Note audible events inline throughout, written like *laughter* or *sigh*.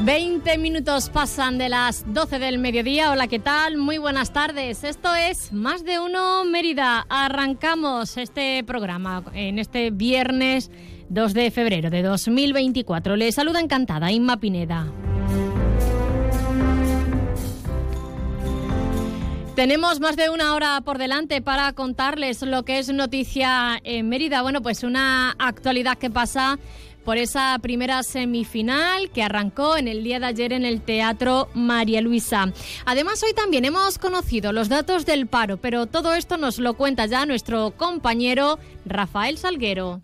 20 minutos pasan de las 12 del mediodía. Hola, ¿qué tal? Muy buenas tardes. Esto es Más de Uno Mérida. Arrancamos este programa en este viernes 2 de febrero de 2024. Les saluda encantada Inma Pineda. Tenemos más de una hora por delante para contarles lo que es noticia en Mérida. Bueno, pues una actualidad que pasa por esa primera semifinal que arrancó en el día de ayer en el Teatro María Luisa. Además, hoy también hemos conocido los datos del paro, pero todo esto nos lo cuenta ya nuestro compañero Rafael Salguero.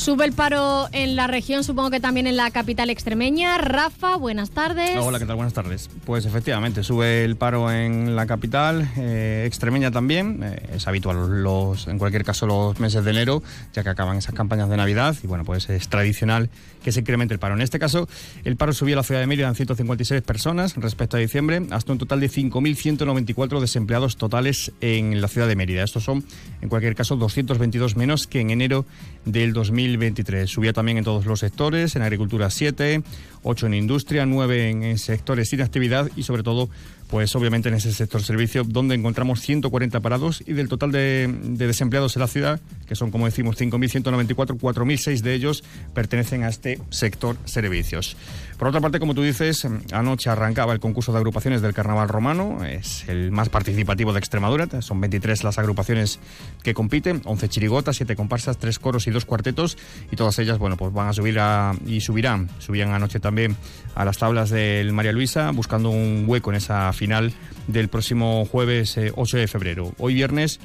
Sube el paro en la región, supongo que también en la capital extremeña. Rafa, buenas tardes. Hola, ¿qué tal? Buenas tardes. Pues efectivamente, sube el paro en la capital, eh, extremeña también. Eh, es habitual los, en cualquier caso los meses de enero, ya que acaban esas campañas de Navidad y bueno, pues es tradicional que se incremente el paro. En este caso, el paro subió a la ciudad de Mérida en 156 personas respecto a diciembre, hasta un total de 5.194 desempleados totales en la ciudad de Mérida. Estos son, en cualquier caso, 222 menos que en enero del 2023. Subía también en todos los sectores, en agricultura 7, 8 en industria, 9 en sectores sin actividad y sobre todo pues obviamente en ese sector servicio, donde encontramos 140 parados y del total de, desempleados en la ciudad, que son como decimos 5.194, 4.006 de ellos pertenecen a este sector servicios. Por otra parte, como tú dices, anoche arrancaba el concurso de agrupaciones del Carnaval Romano, es el más participativo de Extremadura, son 23 las agrupaciones que compiten, 11 chirigotas, 7 comparsas, 3 coros y 2 cuartetos, y todas ellas, bueno, pues van a subir y subirán, subían anoche también a las tablas del María Luisa, buscando un hueco en esa final del próximo jueves 8 eh, de febrero. Hoy viernes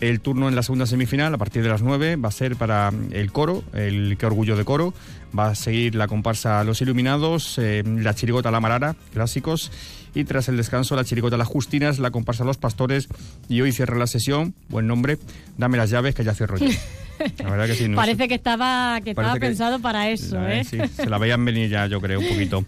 el turno en la segunda semifinal, a partir de las 9, va a ser para el coro, el Qué Orgullo de Coro. Va a seguir la comparsa Los Iluminados, eh, la chirigota La Marara, clásicos. Y tras el descanso, la chirigota Las Justinas, la comparsa Los Pastores. Y hoy cierra la sesión, buen nombre, Dame las llaves que ya cierro yo. *laughs* La verdad que sí. Parece que estaba, que estaba pensado para eso, ¿eh? Sí, se la veían venir ya, yo creo, un *laughs* poquito.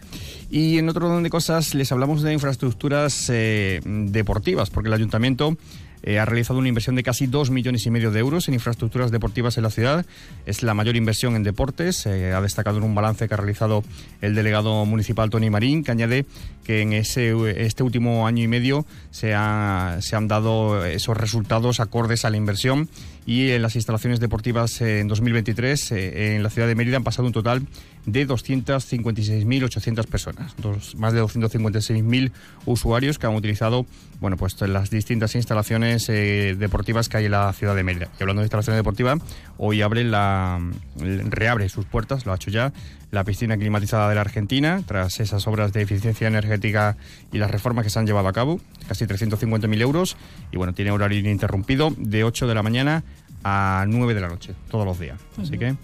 Y en otro orden de cosas, les hablamos de infraestructuras eh, deportivas, porque el ayuntamiento eh, ha realizado una inversión de casi 2 millones y medio de euros en infraestructuras deportivas en la ciudad. Es la mayor inversión en deportes. Eh, ha destacado en un balance que ha realizado el delegado municipal Tony Marín, que añade que en ese, este último año y medio se, se han dado esos resultados acordes a la inversión y en las instalaciones deportivas en 2023 eh, en la ciudad de Mérida han pasado un total de 256.800 personas, más de 256.000 usuarios que han utilizado bueno, pues las distintas instalaciones eh, deportivas que hay en la ciudad de Mérida. Y hablando de instalaciones deportivas, hoy abre la, reabre sus puertas, lo ha hecho ya, la piscina climatizada de la Argentina, tras esas obras de eficiencia energética y las reformas que se han llevado a cabo, casi 350.000 euros, y bueno, tiene horario ininterrumpido de 8 de la mañana a 9 de la noche, todos los días. Así que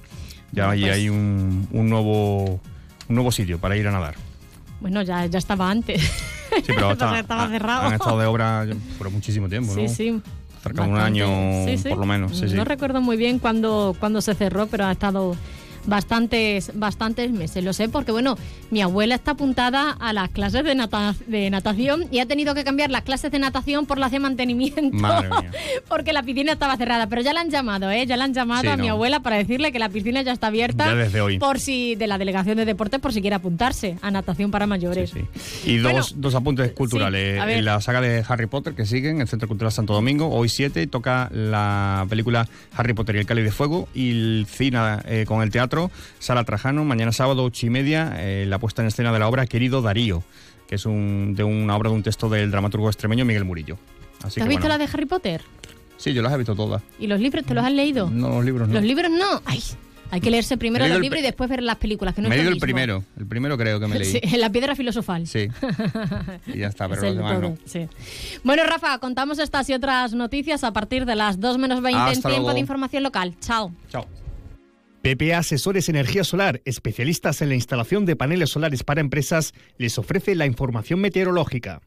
ya ahí pues hay un, un, nuevo, un nuevo sitio para ir a nadar. Bueno, ya, ya estaba antes. Sí, pero *laughs* estaba cerrado. Han estado de obra por muchísimo tiempo, ¿no? Sí, sí. Cerca de un año, por lo menos. no recuerdo muy bien cuándo, cuándo se cerró, pero ha estado bastantes, bastantes meses. Lo sé porque, bueno, mi abuela está apuntada a las clases de, de natación y ha tenido que cambiar las clases de natación por las de mantenimiento. *laughs* porque la piscina estaba cerrada. Pero ya la han llamado, ¿eh? Ya la han llamado a mi abuela para decirle que la piscina ya está abierta. desde hoy. Por si, de la Delegación de Deportes, por si quiere apuntarse a natación para mayores. y dos, dos apuntes culturales. en la saga de Harry Potter que siguen, el Centro Cultural Santo Domingo, hoy 7 toca la película Harry Potter y el Cáliz de Fuego y el cine eh, con el teatro Sala Trajano, mañana sábado, ocho y media, eh, la puesta en escena de la obra Querido Darío, que es un, de una obra de un texto del dramaturgo extremeño Miguel Murillo. ¿Te has visto la de Harry Potter? Sí, yo las he visto todas. ¿Y los libros te los has leído? No, los libros no. ¿Los libros no? Ay, hay que leerse primero los libros y después ver las películas. Que no me he leído el primero, el primero creo que me leí. *laughs* Sí, la piedra filosofal. Sí. *laughs* y ya está, pero los demás no. Sí. Bueno, Rafa, contamos estas y otras noticias a partir de las 2 menos 20 en tiempo de información local. Chao. Chao. PPA Asesores Energía Solar, especialistas en la instalación de paneles solares para empresas, les ofrece la información meteorológica.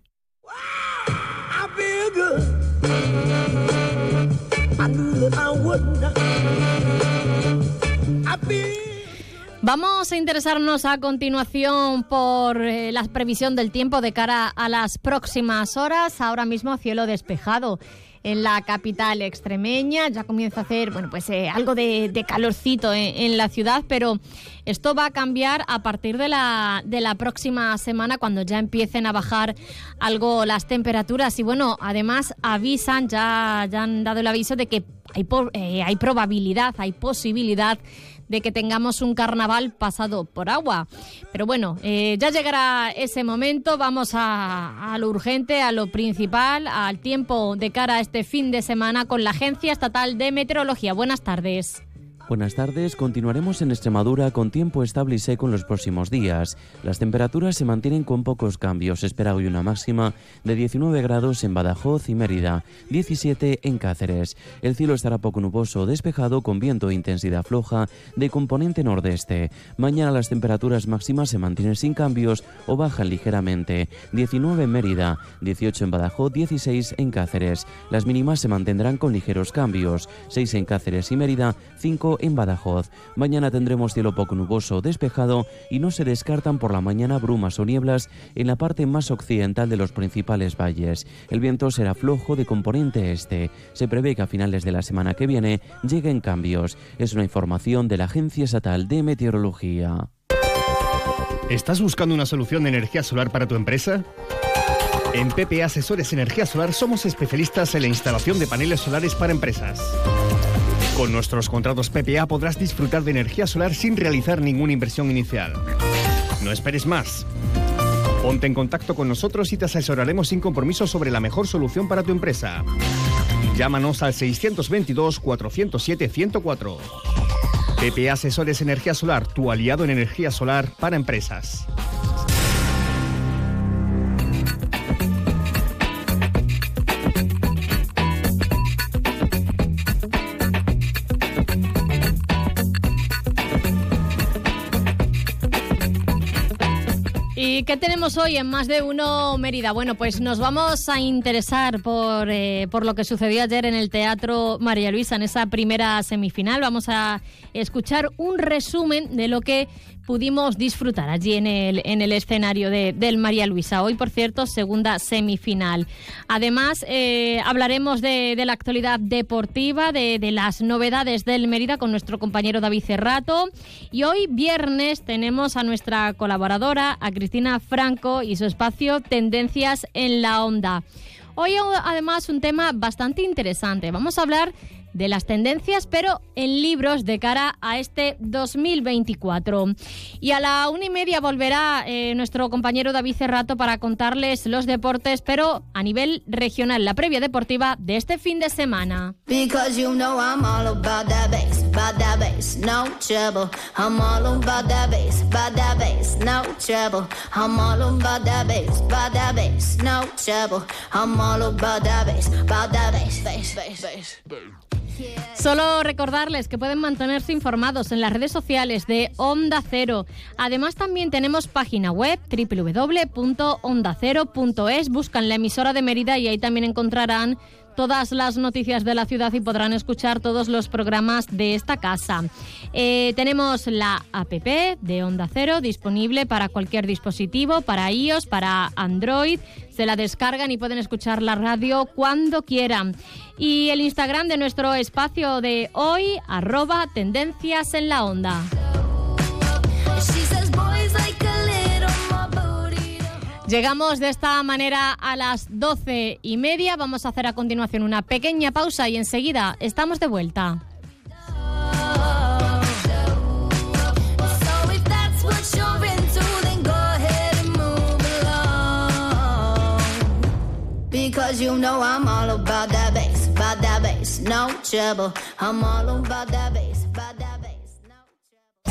Vamos a interesarnos a continuación por eh, la previsión del tiempo de cara a las próximas horas. Ahora mismo cielo despejado en la capital extremeña. Ya comienza a hacer bueno, pues, eh, algo de, calorcito en, la ciudad, pero esto va a cambiar a partir de la, de la próxima semana cuando ya empiecen a bajar algo las temperaturas. Y bueno, además avisan, ya, ya han dado el aviso de que hay, eh, hay probabilidad, hay posibilidad de que tengamos un carnaval pasado por agua. Pero bueno, eh, ya llegará ese momento, vamos a, a, lo urgente, a lo principal, al tiempo de cara a este fin de semana con la Agencia Estatal de Meteorología. Buenas tardes. Buenas tardes, continuaremos en Extremadura con tiempo estable y seco en los próximos días. Las temperaturas se mantienen con pocos cambios, espera hoy una máxima de 19 grados en Badajoz y Mérida, 17 en Cáceres. El cielo estará poco nuboso, despejado con viento e intensidad floja de componente nordeste. Mañana las temperaturas máximas se mantienen sin cambios o bajan ligeramente, 19 en Mérida, 18 en Badajoz, 16 en Cáceres. Las mínimas se mantendrán con ligeros cambios, 6 en Cáceres y Mérida, 5 en Badajoz. Mañana tendremos cielo poco nuboso, despejado y no se descartan por la mañana brumas o nieblas en la parte más occidental de los principales valles. El viento será flojo de componente este. Se prevé que a finales de la semana que viene lleguen cambios. Es una información de la Agencia Estatal de Meteorología. ¿Estás buscando una solución de energía solar para tu empresa? En PPA Asesores Energía Solar somos especialistas en la instalación de paneles solares para empresas. Con nuestros contratos PPA podrás disfrutar de energía solar sin realizar ninguna inversión inicial. No esperes más. Ponte en contacto con nosotros y te asesoraremos sin compromiso sobre la mejor solución para tu empresa. Llámanos al 622-407-104. PPA Asesores Energía Solar, tu aliado en energía solar para empresas. Qué tenemos hoy en Más de Uno Mérida? Bueno, pues nos vamos a interesar por, eh, por lo que sucedió ayer en el Teatro María Luisa, en esa primera semifinal. Vamos a escuchar un resumen de lo que pudimos disfrutar allí en el, en el escenario de, del María Luisa. Hoy, por cierto, segunda semifinal. Además, eh, hablaremos de, la actualidad deportiva, de, de, las novedades del Mérida con nuestro compañero David Cerrato. Y hoy, viernes, tenemos a nuestra colaboradora, a Cristina Franco, y su espacio Tendencias en la Onda. Hoy, además, un tema bastante interesante. Vamos a hablar de las tendencias, pero en libros de cara a este 2024. Y a la una y media volverá eh, nuestro compañero David Cerrato para contarles los deportes, pero a nivel regional, la previa deportiva de este fin de semana. Solo recordarles que pueden mantenerse informados en las redes sociales de Onda Cero. Además también tenemos página web www.ondacero.es. Buscan la emisora de Mérida y ahí también encontrarán todas las noticias de la ciudad y podrán escuchar todos los programas de esta casa. Eh, tenemos la APP de Onda Cero disponible para cualquier dispositivo, para iOS, para Android. Se la descargan y pueden escuchar la radio cuando quieran. Y el Instagram de nuestro espacio de hoy, arroba tendencias en la onda. Llegamos de esta manera a las doce y media. Vamos a hacer a continuación una pequeña pausa y enseguida estamos de vuelta.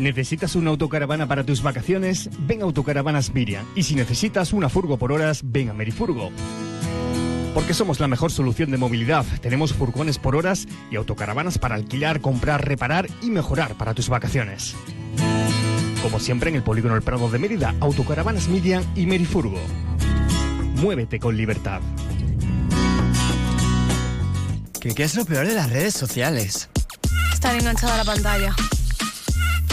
¿Necesitas una autocaravana para tus vacaciones? Ven a Autocaravanas Miriam. Y si necesitas una furgo por horas, ven a Merifurgo. Porque somos la mejor solución de movilidad. Tenemos furgones por horas y autocaravanas para alquilar, comprar, reparar y mejorar para tus vacaciones. Como siempre en el Polígono El Prado de Mérida, Autocaravanas Miriam y Merifurgo. Muévete con libertad. ¿Qué, ¿Qué es lo peor de las redes sociales? Estar enganchada a la pantalla.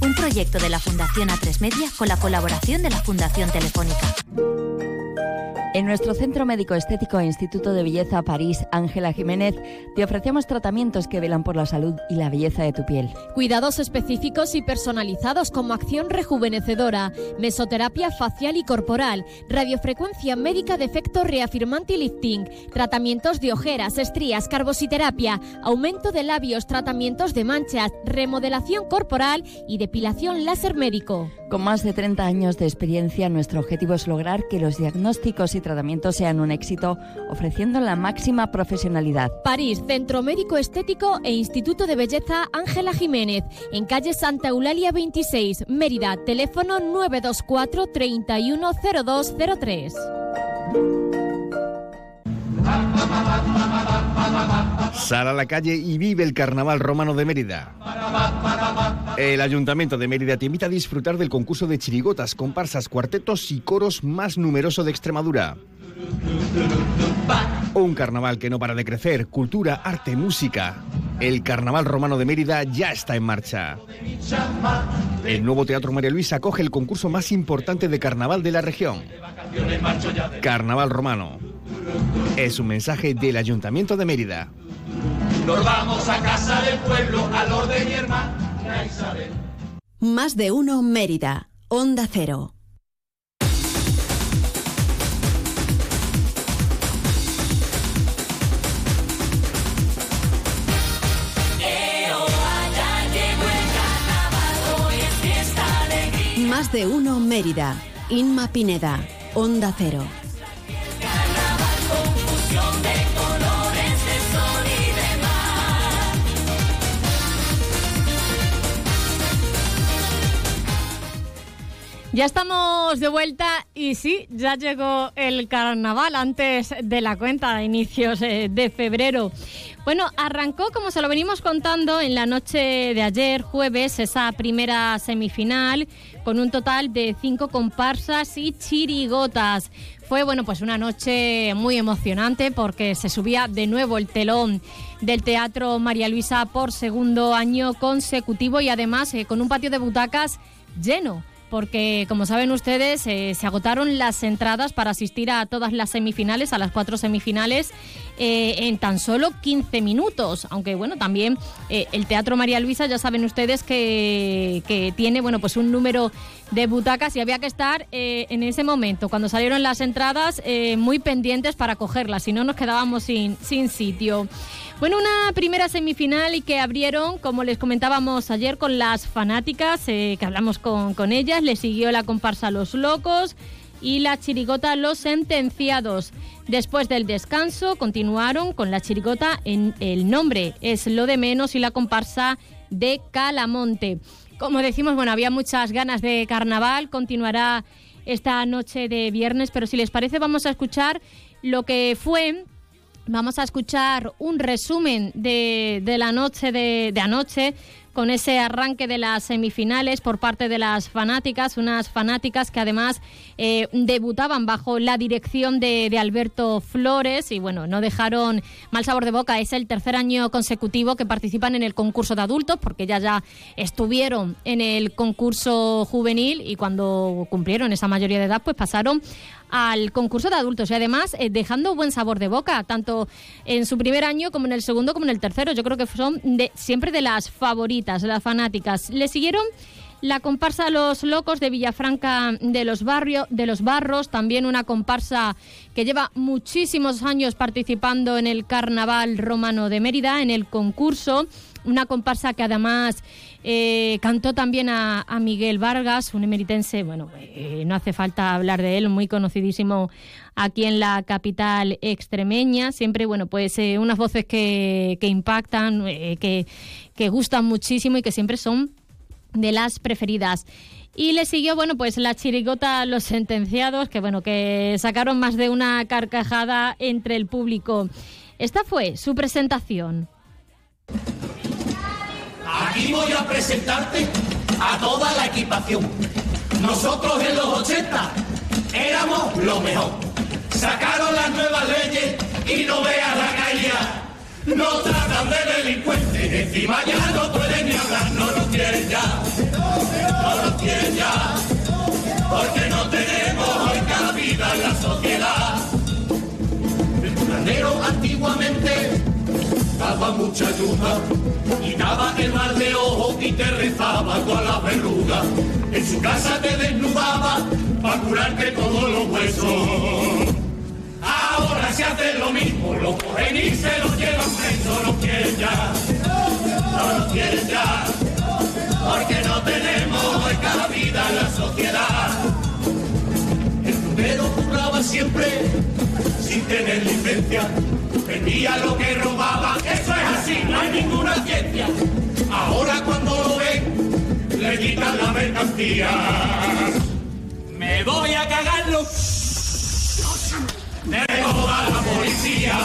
Un proyecto de la Fundación A3 Media con la colaboración de la Fundación Telefónica. En nuestro Centro Médico Estético e Instituto de Belleza París, Ángela Jiménez, te ofrecemos tratamientos que velan por la salud y la belleza de tu piel. Cuidados específicos y personalizados como acción rejuvenecedora, mesoterapia facial y corporal, radiofrecuencia médica de efecto reafirmante y lifting, tratamientos de ojeras, estrías, carbositerapia, aumento de labios, tratamientos de manchas, remodelación corporal y depilación láser médico. Con más de 30 años de experiencia, nuestro objetivo es lograr que los diagnósticos y tratamientos sean un éxito, ofreciendo la máxima profesionalidad. París, Centro Médico Estético e Instituto de Belleza Ángela Jiménez, en calle Santa Eulalia 26, Mérida, teléfono 924 310203. Sal a la calle y vive el Carnaval Romano de Mérida. El Ayuntamiento de Mérida te invita a disfrutar del concurso de chirigotas, comparsas, cuartetos y coros más numeroso de Extremadura. Un carnaval que no para de crecer, cultura, arte, música. El Carnaval Romano de Mérida ya está en marcha. El nuevo Teatro María Luisa acoge el concurso más importante de carnaval de la región. Carnaval Romano. Es un mensaje del Ayuntamiento de Mérida. Nos vamos a casa del pueblo, al orden mi hermana Isabel. Más de uno Mérida. Onda Cero. Más de uno Mérida. Inma Pineda. Onda Cero. Ya estamos de vuelta y sí, ya llegó el carnaval antes de la cuenta, a inicios eh, de febrero. Bueno, arrancó, como se lo venimos contando, en la noche de ayer, jueves, esa primera semifinal, con un total de cinco comparsas y chirigotas. Fue, bueno, pues una noche muy emocionante porque se subía de nuevo el telón del Teatro María Luisa por segundo año consecutivo y además eh, con un patio de butacas lleno porque como saben ustedes eh, se agotaron las entradas para asistir a todas las semifinales, a las cuatro semifinales, eh, en tan solo 15 minutos. Aunque bueno, también eh, el Teatro María Luisa ya saben ustedes que, que, tiene bueno pues un número de butacas y había que estar en ese momento, cuando salieron las entradas, muy pendientes para cogerlas, si no nos quedábamos sin, sin sitio. Bueno, una primera semifinal y que abrieron, como les comentábamos ayer, con las fanáticas, eh, que hablamos con, con ellas. Le siguió la comparsa Los Locos y la chirigota Los Sentenciados. Después del descanso, continuaron con la chirigota en El Nombre es lo de menos y la comparsa de Calamonte. Como decimos, bueno, había muchas ganas de carnaval, continuará esta noche de viernes, pero si les parece vamos a escuchar lo que fue Vamos a escuchar un resumen de, de la noche de, de, anoche con ese arranque de las semifinales por parte de las fanáticas, unas fanáticas que además eh, debutaban bajo la dirección de, de, Alberto Flores y bueno, no dejaron mal sabor de boca. Es el tercer año consecutivo que participan en el concurso de adultos porque ya ya estuvieron en el concurso juvenil y cuando cumplieron esa mayoría de edad pues pasaron al concurso de adultos y además eh, dejando buen sabor de boca, tanto en su primer año como en el segundo como en el tercero. Yo creo que son de, siempre de las favoritas, las fanáticas. Le siguieron la comparsa Los Locos de Villafranca de los, Barrios, de los Barros, también una comparsa que lleva muchísimos años participando en el Carnaval Romano de Mérida, en el concurso. Una comparsa que además eh, cantó también a, Miguel Vargas, un emeritense, bueno, eh, no hace falta hablar de él, muy conocidísimo aquí en la capital extremeña. Siempre, bueno, pues eh, unas voces que, que impactan, que, que gustan muchísimo y que siempre son de las preferidas. Y le siguió, bueno, pues la chirigota Los Sentenciados, que bueno, que sacaron más de una carcajada entre el público. Esta fue su presentación. Aquí voy a presentarte a toda la equipación. Nosotros en los 80 éramos lo mejor. Sacaron las nuevas leyes y no veas la calle. Nos tratan de delincuentes, encima ya no pueden ni hablar, no nos quieren ya, no nos quieren ya, porque no tenemos hoy cabida en la sociedad. El curanero antiguamente daba mucha ayuda, quitaba el mal de ojo y te rezaba con la verruga. En su casa te desnudaba para curarte todos los huesos. Ahora se hace lo mismo, lo cogen y se lo llevan preso, no quieren ya, no lo quieren ya, porque no tenemos cabida en la sociedad. El primero curraba siempre sin tener licencia, vendía lo que robaba, eso es así, no hay ninguna ciencia. Ahora cuando lo ven, le quitan la mercancía. Me voy a cagarlo de toda la policía,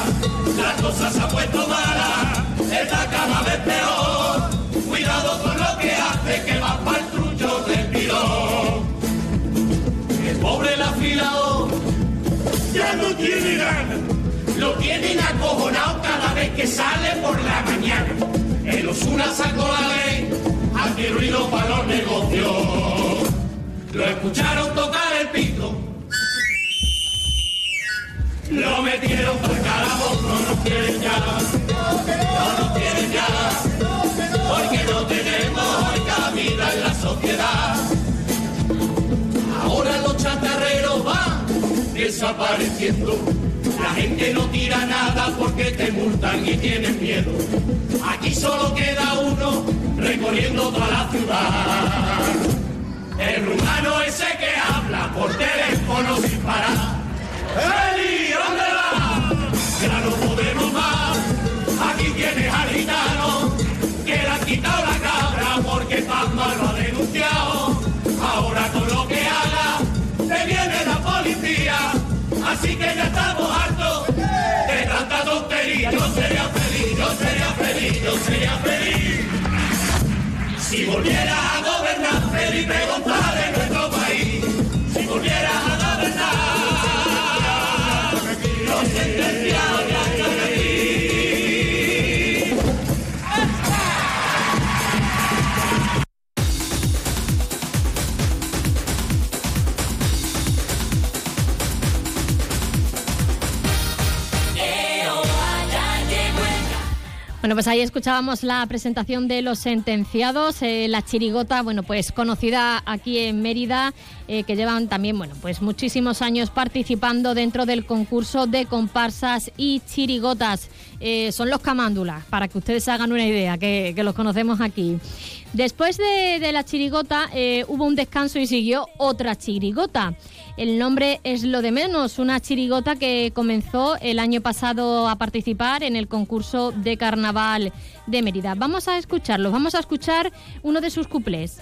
la cosa se ha puesto mala, está cada vez peor. Cuidado tienen acojonado cada vez que sale por la mañana. El Osuna sacó la ley, aquí ruido para los negocios. Lo escucharon tocar el pito lo metieron por calabozo, no nos quieren ya, no nos quieren ya, porque no tenemos cabida en la sociedad. Ahora los chatarreros van desapareciendo, la gente no tira nada porque te multan y tienen miedo. Aquí solo queda uno recorriendo toda la ciudad. El rumano ese que habla por teléfono sin parar. ¡Eli! Yo sería feliz. Si volviera a gobernar Felipe González nuestro país, si volviera Bueno, pues ahí escuchábamos la presentación de los sentenciados, eh, la chirigota, bueno, pues conocida aquí en Mérida, eh, que llevan también, bueno, pues muchísimos años participando dentro del concurso de comparsas y chirigotas. Eh, son los camándulas, para que ustedes hagan una idea, que, los conocemos aquí. Después de, la chirigota eh, hubo un descanso y siguió otra chirigota. El nombre es lo de menos, una chirigota que comenzó el año pasado a participar en el concurso de carnaval de Mérida. Vamos a escucharlo, vamos a escuchar uno de sus cuplés.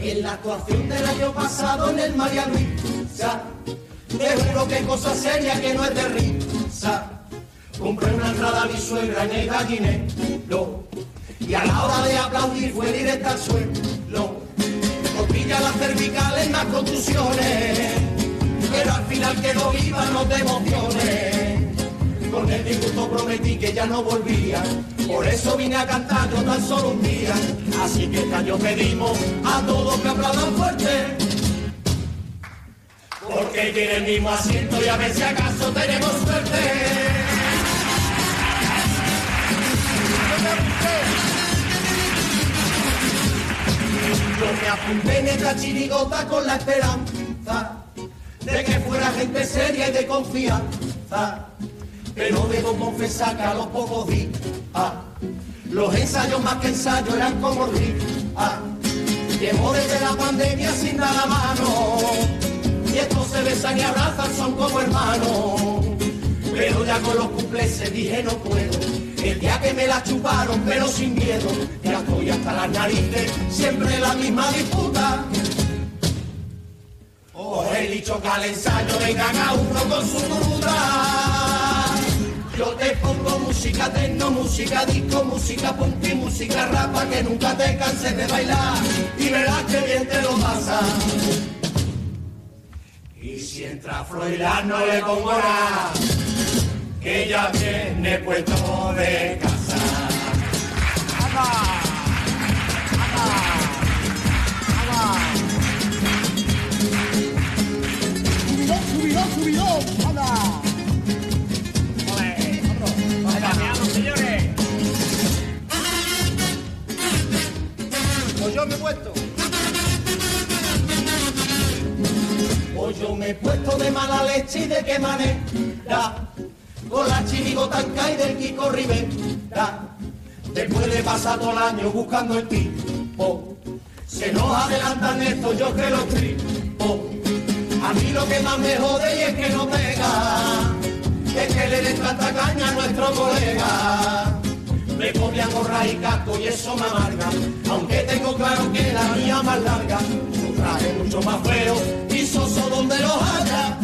En la actuación del año pasado en el María Luisa, te juro que cosa seria que no es de risa. Compré una entrada a mi suegra en el gallinero y a la hora de aplaudir fue directa al suelo. Costilla las cervicales, más contusiones, pero al final quedó viva, no te emociones. Con el disgusto prometí que ya no volvía, por eso vine a cantar yo tan solo un día. Así que este año pedimos a todos que aplaudan fuerte. Porque tiene el mismo asiento y a ver si acaso tenemos suerte. Yo me apunté en esta chirigota con la esperanza de que fuera gente seria y de confianza. Pero debo confesar que a los pocos días los ensayos más que ensayos eran como días. Llevo desde la pandemia sin dar la mano y estos se besan y abrazan, son como hermanos. Pero ya con los cumpleaños dije no puedo. El día que me la chuparon, pero sin miedo, ya estoy hasta las narices, siempre la misma disputa. Os he dicho que al ensayo vengan a uno con su duda. Yo te pongo música tecno, música disco, música punk música rapa que nunca te canses de bailar y verás que bien te lo pasa. Y si entra Froilán no le pongo nada, que ya viene puesto de casa. Mala leche y de qué manera. Con la chirigota y del Kiko Rivera. Después de pasar todo el año buscando el tipo. Se nos adelantan esto, yo que lo tripo. A mí lo que más me jode y es que no pega. Es que le den tanta caña a nuestro colega. Me a gorra y casco y eso me amarga. Aunque tengo claro que la mía más larga. Su traje mucho más feo y soso donde los haya.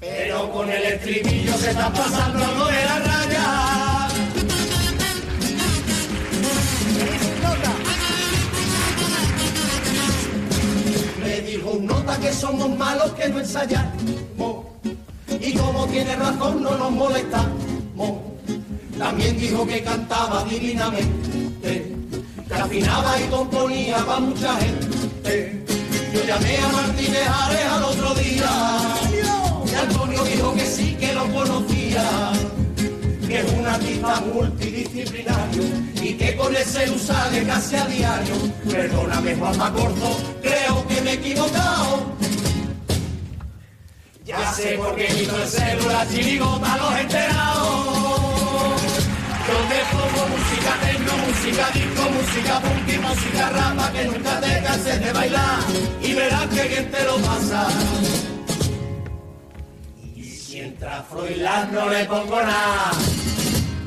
Pero con el estribillo se está pasando algo de la raya. Me dijo un nota que somos malos que no ensayamos. Y como tiene razón no nos molestamos. También dijo que cantaba divinamente, que afinaba y componía para mucha gente. Yo llamé a Martínez Ares al otro día Antonio dijo que sí, que lo conocía, que es un artista multidisciplinario y que con ese sale casi a diario. Perdóname Juanma Corto, creo que me he equivocado. Ya sé por qué quito el celular chirigota los enterados. Yo te pongo música techno, música disco, música punk y música rapa que nunca te canses de bailar y verás que bien te lo pasa. Entra Froilán no le pongo nada,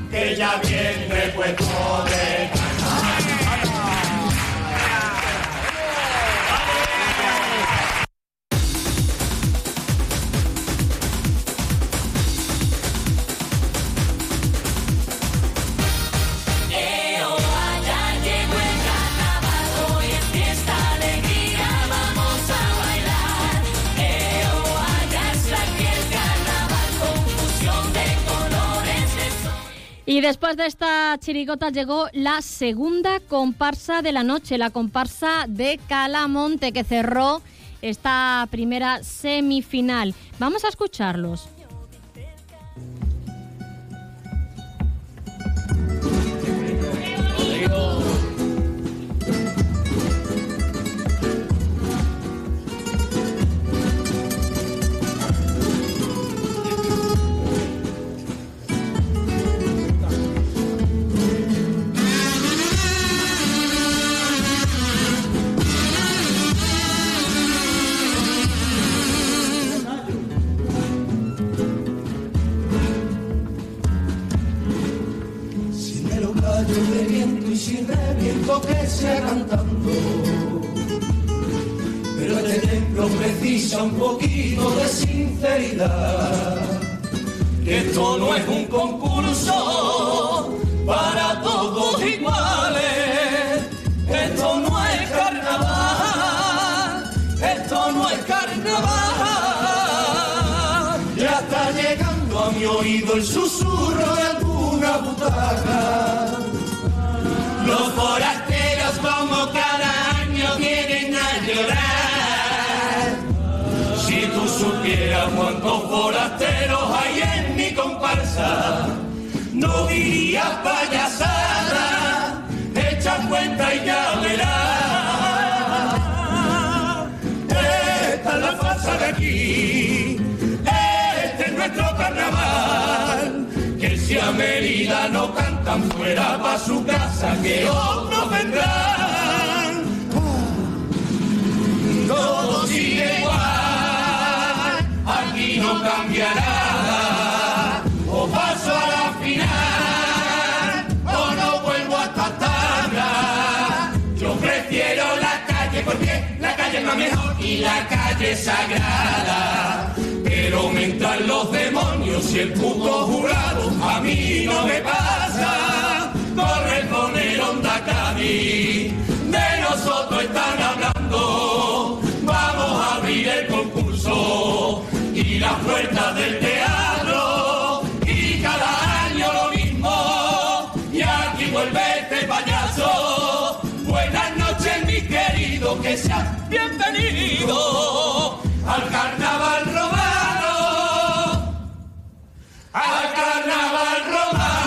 que ya viene puesto de Y después de esta chirigota llegó la segunda comparsa de la noche, la comparsa de Calamonte, que cerró esta primera semifinal. Vamos a escucharlos. Bonito que sea cantando. Pero este templo precisa un poquito de sinceridad. Esto no es un concurso para todos iguales. Esto no es carnaval. Esto no es carnaval. Ya está llegando a mi oído el susurro de alguna butaca. Los forasteros como cada año vienen a llorar. Si tú supieras cuántos forasteros hay en mi comparsa, no dirías payasada, echa cuenta y ya verás. Esta es la farsa de aquí, este es nuestro carnaval, Mérida no cantan fuera pa' su casa, que otros vendrán. Todo sigue igual, aquí no cambia nada, o paso a la final, o no vuelvo a esta tabla. Yo prefiero la calle porque la calle es más mejor y la calle es sagrada. Pero los demonios y el puto jurado a mí no me pasa. Corre con el Honda Cádiz, de nosotros están hablando. Vamos a abrir el concurso y las puertas del teatro. Y cada año lo mismo. Y aquí vuelve este payaso. Buenas noches, mi querido, que seas bienvenido Al carnaval romano.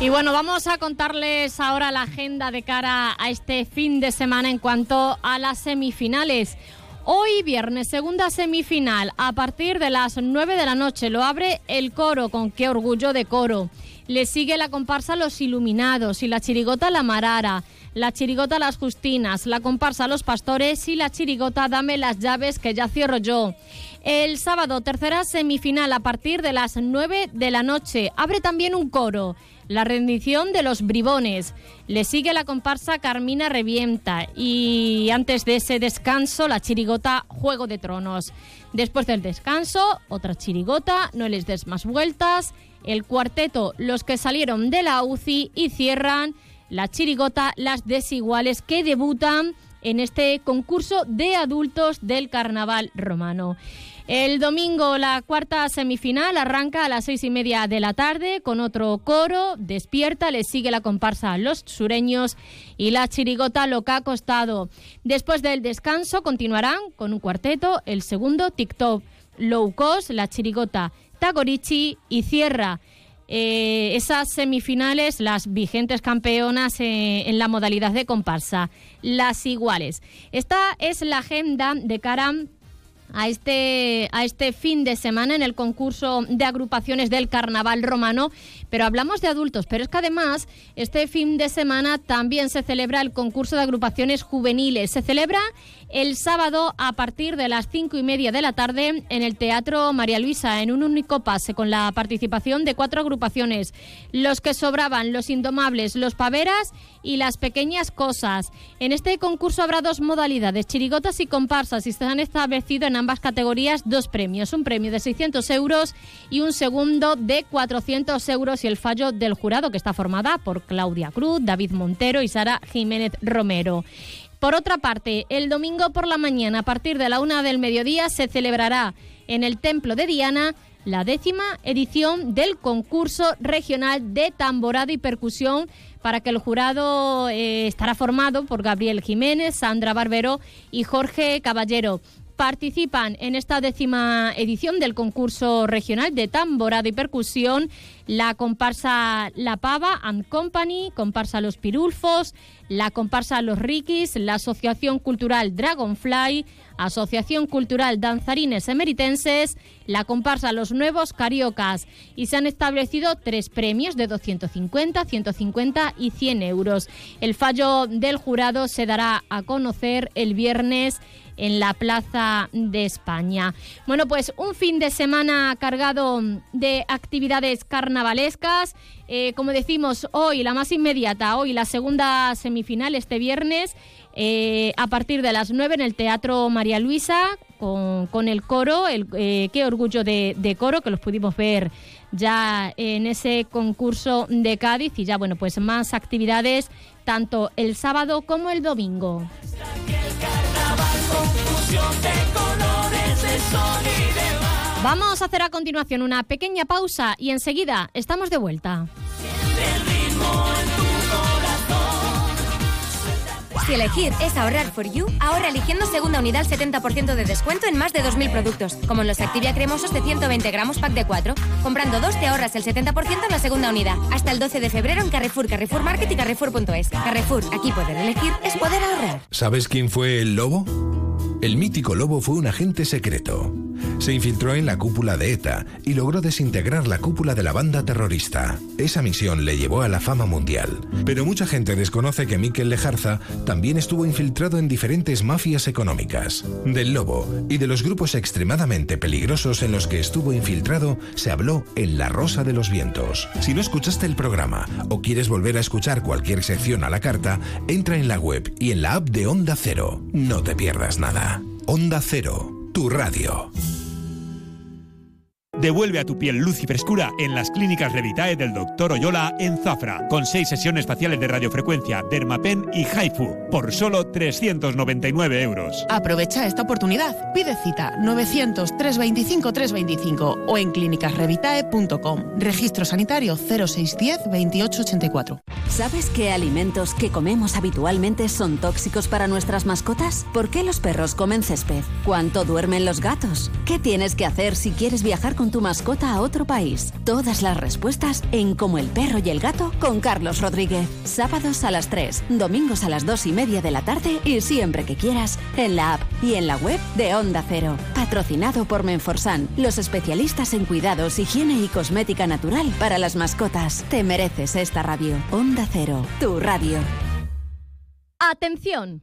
Y bueno, vamos a contarles ahora la agenda de cara a este fin de semana en cuanto a las semifinales. Hoy viernes, segunda semifinal, a partir de las 9 de la noche, lo abre el coro, con qué orgullo de coro. Le sigue la comparsa Los Iluminados y la chirigota La Marara, la chirigota Las Justinas, la comparsa Los Pastores y la chirigota Dame las llaves que ya cierro yo. El sábado, tercera semifinal, a partir de las 9 de la noche, abre también un coro. La rendición de los bribones. Le sigue la comparsa Carmina Revienta y antes de ese descanso la chirigota Juego de Tronos. Después del descanso, otra chirigota, no les des más vueltas. El cuarteto Los que salieron de la UCI y cierran la chirigota Las Desiguales que debutan en este concurso de adultos del carnaval romano. El domingo la cuarta semifinal arranca a las seis y media de la tarde con otro coro. Despierta, le sigue la comparsa Los Sureños y la chirigota Loca Costado. Después del descanso continuarán con un cuarteto, el segundo TikTok Low Cost, la chirigota Tagorichi y cierra eh, esas semifinales, las vigentes campeonas eh, en la modalidad de comparsa, las iguales. Esta es la agenda de cara a este, a este fin de semana en el concurso de agrupaciones del Carnaval Romano, pero hablamos de adultos, pero es que además este fin de semana también se celebra el concurso de agrupaciones juveniles. Se celebra el sábado a partir de las cinco y media de la tarde en el Teatro María Luisa, en un único pase, con la participación de cuatro agrupaciones. Los que sobraban, los indomables, los paveras y las pequeñas cosas. En este concurso habrá dos modalidades, chirigotas y comparsas, y se han establecido en ambas categorías dos premios, un premio de 600 euros y un segundo de 400 euros y el fallo del jurado, que está formada por Claudia Cruz, David Montero y Sara Jiménez Romero. Por otra parte, el domingo por la mañana, a partir de la una del mediodía, se celebrará en el Templo de Diana la décima edición del concurso regional de tamborado y percusión para que el jurado eh, estará formado por Gabriel Jiménez, Sandra Barbero y Jorge Caballero. Participan en esta décima edición del concurso regional de tamborada y percusión la comparsa La Pava and Company, comparsa Los Pirulfos, la comparsa Los Rikis, la Asociación Cultural Dragonfly, Asociación Cultural Danzarines Emeritenses, la comparsa Los Nuevos Cariocas y se han establecido tres premios de 250, 150 y 100 euros. El fallo del jurado se dará a conocer el viernes en la Plaza de España. Bueno, pues un fin de semana cargado de actividades carnavalescas. Eh, como decimos, hoy la más inmediata, hoy la segunda semifinal este viernes. eh, a partir de las 9 en el Teatro María Luisa con, el coro, el, eh, qué orgullo de, de coro que los pudimos ver ya en ese concurso de Cádiz y ya bueno pues más actividades tanto el sábado como el domingo. Confusión de colores, de sol y de mar. Vamos a hacer a continuación una pequeña pausa y enseguida estamos de vuelta. Si elegir es ahorrar for you, ahorra eligiendo segunda unidad al 70% de descuento en más de 2.000 productos, como en los Activia cremosos de 120 gramos pack de 4. Comprando dos te ahorras el 70% en la segunda unidad. Hasta el 12 de febrero en Carrefour, Carrefour Market y Carrefour.es. Carrefour, aquí poder elegir es poder ahorrar. ¿Sabes quién fue el lobo? El mítico lobo fue un agente secreto. Se infiltró en la cúpula de ETA y logró desintegrar la cúpula de la banda terrorista. Esa misión le llevó a la fama mundial. Pero mucha gente desconoce que Miquel Lejarza también estuvo infiltrado en diferentes mafias económicas. Del lobo y de los grupos extremadamente peligrosos en los que estuvo infiltrado se habló en La Rosa de los Vientos. Si no escuchaste el programa o quieres volver a escuchar cualquier sección a la carta, entra en la web y en la app de Onda Cero. No te pierdas nada. Onda Cero, tu radio. Devuelve a tu piel luz y frescura en las clínicas Revitae del Dr. Oyola en Zafra, con seis sesiones faciales de radiofrecuencia, Dermapen y Haifu, por solo 399 euros. Aprovecha esta oportunidad. Pide cita 900-325-325 o en clínicasrevitae.com. Registro sanitario 0610 2884. ¿Sabes qué alimentos que comemos habitualmente son tóxicos para nuestras mascotas? ¿Por qué los perros comen césped? ¿Cuánto duermen los gatos? ¿Qué tienes que hacer si quieres viajar con tu mascota a otro país? Todas las respuestas en Como el perro y el gato con Carlos Rodríguez. Sábados a las 3, domingos a las 2 y media de la tarde y siempre que quieras en la app y en la web de Onda Cero. Patrocinado por Menforsan, los especialistas en cuidados, higiene y cosmética natural para las mascotas. Te mereces esta radio. Onda Cero, tu radio. Atención.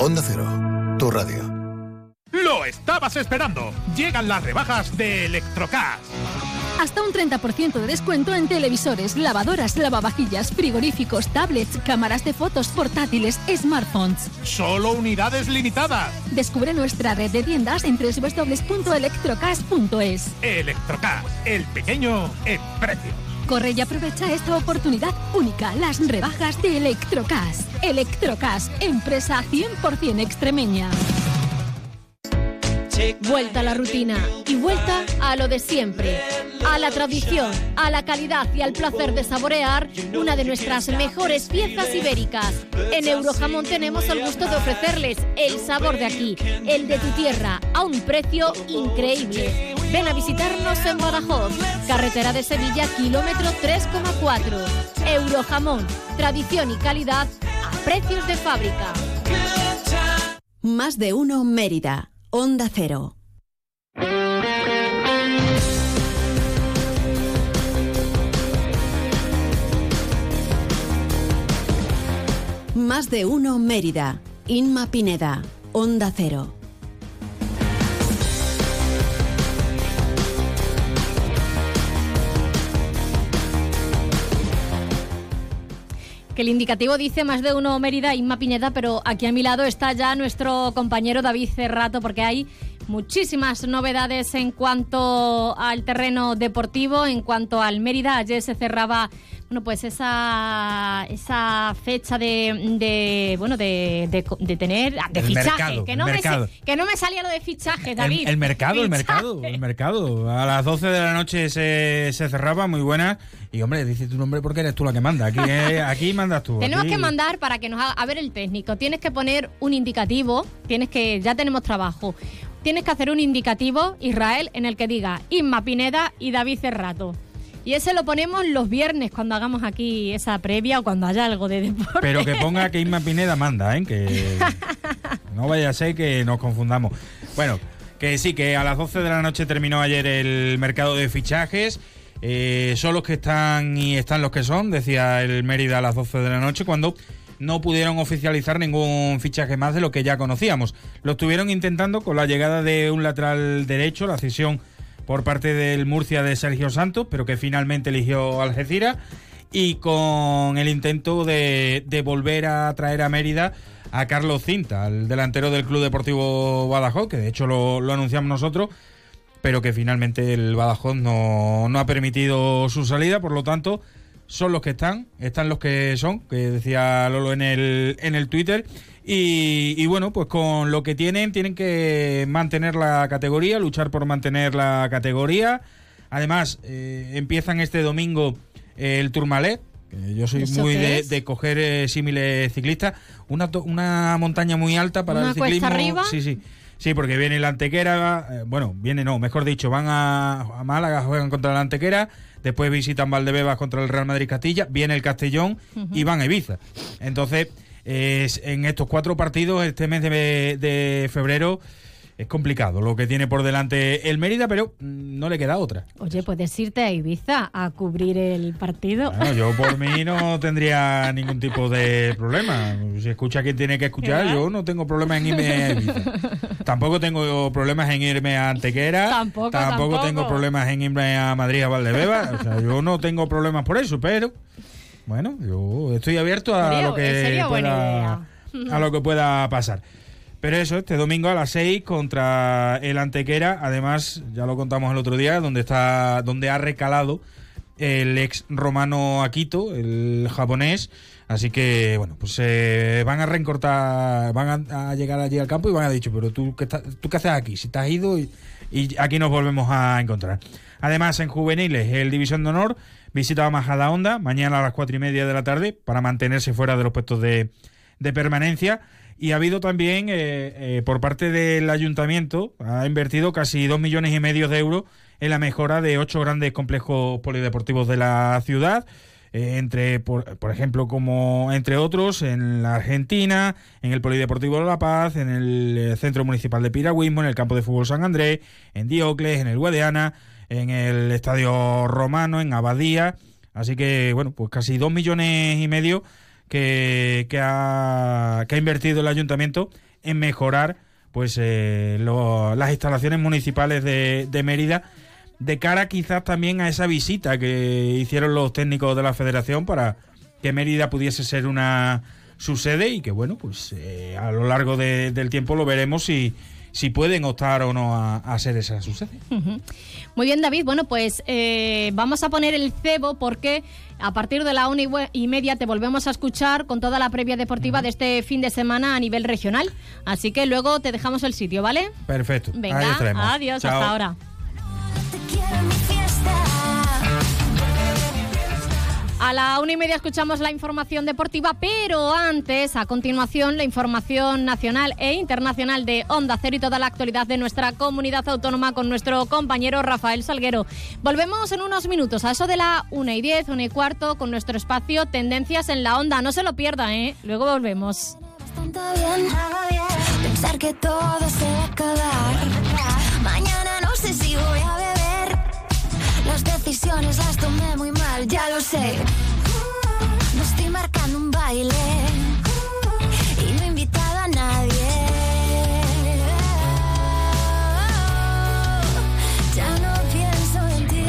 Onda Cero, tu radio. Lo estabas esperando. Llegan las rebajas de Electrocas. Hasta un 30% de descuento en televisores, lavadoras, lavavajillas, frigoríficos, tablets, cámaras de fotos, portátiles, smartphones. Solo unidades limitadas. Descubre nuestra red de tiendas en www.electrocas.es. Electrocas, el pequeño en precio. Corre y aprovecha esta oportunidad única, las rebajas de Electrocas. Electrocas, empresa 100% extremeña. Vuelta a la rutina y vuelta a lo de siempre. A la tradición, a la calidad y al placer de saborear una de nuestras mejores piezas ibéricas. En Eurojamón tenemos el gusto de ofrecerles el sabor de aquí, el de tu tierra, a un precio increíble. Ven a visitarnos en Badajoz, carretera de Sevilla, kilómetro 3,4. Eurojamón, tradición y calidad a precios de fábrica. Más de uno Mérida, Onda Cero. Más de uno Mérida, Inma Pineda, Onda Cero. Que el indicativo dice más de uno Mérida, Inma Pineda, pero aquí a mi lado está ya nuestro compañero David Cerrato, porque hay muchísimas novedades en cuanto al terreno deportivo, en cuanto al Mérida. Ayer se cerraba bueno, pues esa, esa fecha de, de bueno de, de, de tener de El fichaje, mercado, que no me que no me salía lo de fichaje, David. El, el mercado, el mercado, el mercado. A las 12 de la noche se, se cerraba, muy buena. Y hombre, dice tu nombre porque eres tú la que manda. Aquí, eh, *laughs* aquí mandas tú. Tenemos aquí- que mandar para que nos haga. A ver, el técnico, tienes que poner un indicativo. Tienes que. Ya tenemos trabajo. Tienes que hacer un indicativo, Israel, en el que diga Inma Pineda y David Cerrato. Y ese lo ponemos los viernes cuando hagamos aquí esa previa o cuando haya algo de deporte. Pero que ponga que Isma Pineda manda, ¿eh? Que *laughs* no vaya a ser que nos confundamos. Bueno, que sí, que a las 12 de la noche terminó ayer el mercado de fichajes. Eh, son los que están y están los que son, decía el Mérida a las 12 de la noche, cuando no pudieron oficializar ningún fichaje más de lo que ya conocíamos. Lo estuvieron intentando con la llegada de un lateral derecho, la cesión por parte del Murcia de Sergio Santos, pero que finalmente eligió Algeciras, y con el intento de, de volver a traer a Mérida a Carlos Cinta, el delantero del Club Deportivo Badajoz, que de hecho lo, anunciamos nosotros, pero que finalmente el Badajoz no, no ha permitido su salida, por lo tanto son los que están, están los que son, que decía Lolo en el, en el Twitter. Y, y bueno, pues con lo que tienen, tienen que mantener la categoría, luchar por mantener la categoría. Además, eh, empiezan este domingo el Tourmalet. que Yo soy ¿Eso muy de, de coger eh, símiles ciclistas. Una, una montaña muy alta para ¿Una el ciclismo. arriba? Sí, sí. Sí, porque viene la Antequera, eh, bueno, viene no, mejor dicho, van a, a Málaga, juegan contra la Antequera, después visitan Valdebebas contra el Real Madrid Castilla, viene el Castellón y van a Ibiza. Entonces, es- en estos cuatro partidos, este mes de, de febrero, es complicado lo que tiene por delante el Mérida, pero no le queda otra. Oye, puedes irte a Ibiza a cubrir el partido. Bueno, yo por mí no *laughs* tendría ningún tipo de problema. Si escucha quien tiene que escuchar, ¿Verdad? yo no tengo problema en irme a Ibiza. Tampoco tengo problemas en irme a Antequera. Tampoco, tampoco. tengo problemas en irme a Madrid, a Valdebebas. O sea, yo no tengo problemas por eso, pero bueno, yo estoy abierto a Sería- lo que sería buena pueda, idea. a lo que pueda pasar. Pero eso, este domingo a las 6 contra el Antequera, además, ya lo contamos el otro día, donde está donde ha recalado el ex romano Akito, el japonés. Así que, bueno, pues eh, van a reencortar, van a, a llegar allí al campo y van a dicho, pero tú qué, estás- tú qué haces aquí, si te has ido y, y aquí nos volvemos a encontrar. Además, en juveniles, el División de Honor visita a Majada Honda mañana a las cuatro y media de la tarde para mantenerse fuera de los puestos de, de permanencia. Y ha habido también, eh, eh, por parte del ayuntamiento, ha invertido casi dos millones y medio de euros en la mejora de ocho grandes complejos polideportivos de la ciudad. eh, entre, por, por ejemplo, como entre otros, en la Argentina, en el Polideportivo de La Paz, en el Centro Municipal de Piragüismo, en el Campo de Fútbol San Andrés, en Diocles, en el Guadiana, en el Estadio Romano, en Abadía. Así que, bueno, pues casi dos millones y medio que, ha, que ha invertido el ayuntamiento en mejorar pues eh, lo- las instalaciones municipales de, de Mérida de cara quizás también a esa visita que hicieron los técnicos de la federación para que Mérida pudiese ser una su sede y que bueno pues eh, a lo largo de- del tiempo lo veremos si, si pueden optar o no a, a ser esa su sede. Ujú. Muy bien, David. Bueno, pues eh, vamos a poner el cebo porque a partir de la una y media te volvemos a escuchar con toda la previa deportiva de este fin de semana a nivel regional. Así que luego te dejamos el sitio, ¿vale? Perfecto. Venga, adiós, Chao. hasta ahora. A la una y media escuchamos la información deportiva, pero antes, a continuación, la información nacional e internacional de Onda Cero y toda la actualidad de nuestra comunidad autónoma con nuestro compañero Rafael Salguero. Volvemos en unos minutos, a eso de la una y diez, una y cuarto, con nuestro espacio Tendencias en la Onda. No se lo pierda, ¿eh? Luego volvemos. Pensar que todo se va a acabar. Mañana no sé si voy a beber. Las decisiones las tomé muy mal, ya lo sé. No estoy marcando un baile y no he invitado a nadie. Ya no pienso en ti.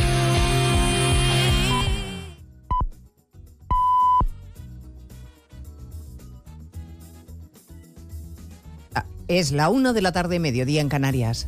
Ah, es la 1 de la tarde, mediodía en Canarias.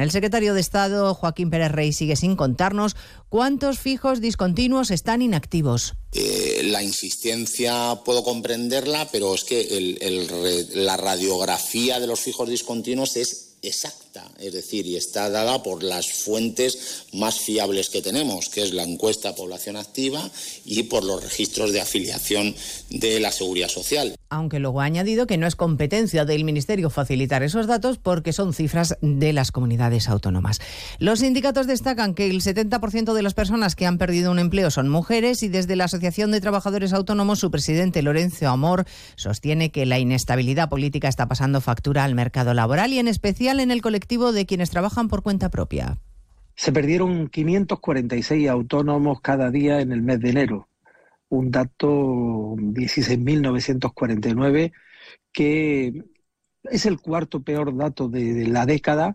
El secretario de Estado, Joaquín Pérez Rey, sigue sin contarnos cuántos fijos discontinuos están inactivos. Eh, la insistencia puedo comprenderla, pero es que la radiografía de los fijos discontinuos es exacta, es decir, y está dada por las fuentes más fiables que tenemos, que es la encuesta población activa y por los registros de afiliación de la seguridad social. Aunque luego ha añadido que no es competencia del Ministerio facilitar esos datos porque son cifras de las comunidades autónomas. Los sindicatos destacan que el 70% de las personas que han perdido un empleo son mujeres y desde la Asociación de Trabajadores Autónomos su presidente Lorenzo Amor sostiene que la inestabilidad política está pasando factura al mercado laboral y en especial en el colectivo de quienes trabajan por cuenta propia. Se perdieron 546 autónomos cada día en el mes de enero, un dato 16.949 que es el cuarto peor dato de, la década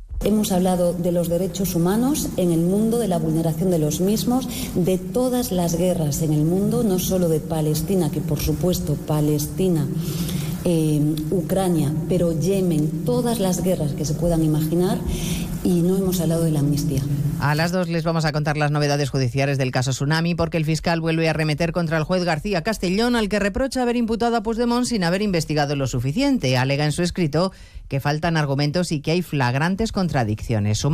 Hemos hablado de los derechos humanos en el mundo, de la vulneración de los mismos, de todas las guerras en el mundo, no solo de Palestina, que por supuesto Palestina, eh, Ucrania, pero Yemen, todas las guerras que se puedan imaginar y no hemos hablado de la amnistía. A las dos les vamos a contar las novedades judiciales del caso Tsunami porque el fiscal vuelve a remeter contra el juez García Castellón al que reprocha haber imputado a Puigdemont sin haber investigado lo suficiente. Alega en su escrito que faltan argumentos y que hay flagrantes contradicciones.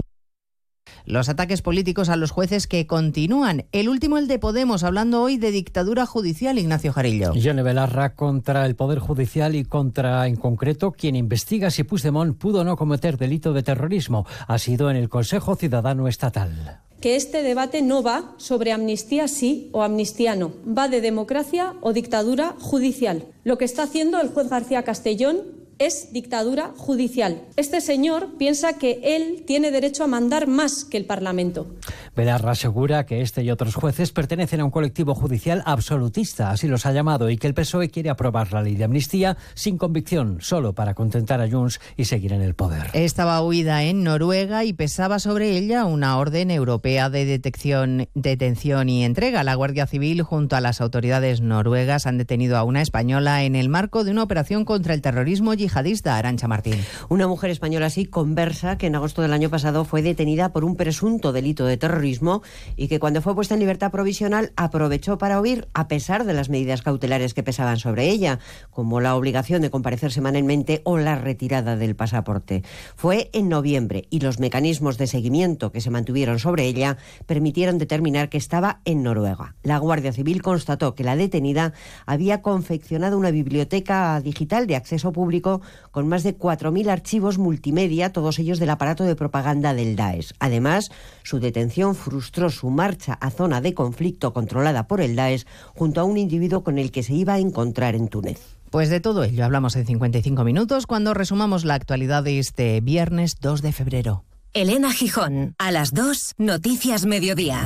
Los ataques políticos a los jueces que continúan. El último, el de Podemos, hablando hoy de dictadura judicial, Ignacio Jarillo. Yone Belarra contra el Poder Judicial y contra, en concreto, quien investiga si Puigdemont pudo o no cometer delito de terrorismo. Ha sido en el Consejo Ciudadano Estatal que este debate no va sobre amnistía sí o amnistía no, va de democracia o dictadura judicial. Lo que está haciendo el juez García Castellón es dictadura judicial. Este señor piensa que él tiene derecho a mandar más que el Parlamento. Belarra asegura que este y otros jueces pertenecen a un colectivo judicial absolutista, así los ha llamado, y que el PSOE quiere aprobar la ley de amnistía sin convicción, solo para contentar a Junts y seguir en el poder. Estaba huida en Noruega y pesaba sobre ella una orden europea de detección, detención y entrega. La Guardia Civil, junto a las autoridades noruegas, han detenido a una española en el marco de una operación contra el terrorismo yihadista, Arancha Martín. Una mujer española así conversa que en agosto del año pasado fue detenida por un presunto delito de terrorismo y que cuando fue puesta en libertad provisional aprovechó para huir a pesar de las medidas cautelares que pesaban sobre ella, como la obligación de comparecer semanalmente o la retirada del pasaporte. Fue en noviembre y los mecanismos de seguimiento que se mantuvieron sobre ella permitieron determinar que estaba en Noruega. La Guardia Civil constató que la detenida había confeccionado una biblioteca digital de acceso público con más de 4.000 archivos multimedia, todos ellos del aparato de propaganda del Daesh. Además, su detención frustró su marcha a zona de conflicto controlada por el Daesh junto a un individuo con el que se iba a encontrar en Túnez. Pues de todo ello hablamos en 55 minutos cuando resumamos la actualidad de este viernes 2 de febrero. Elena Gijón, a las 2, Noticias Mediodía.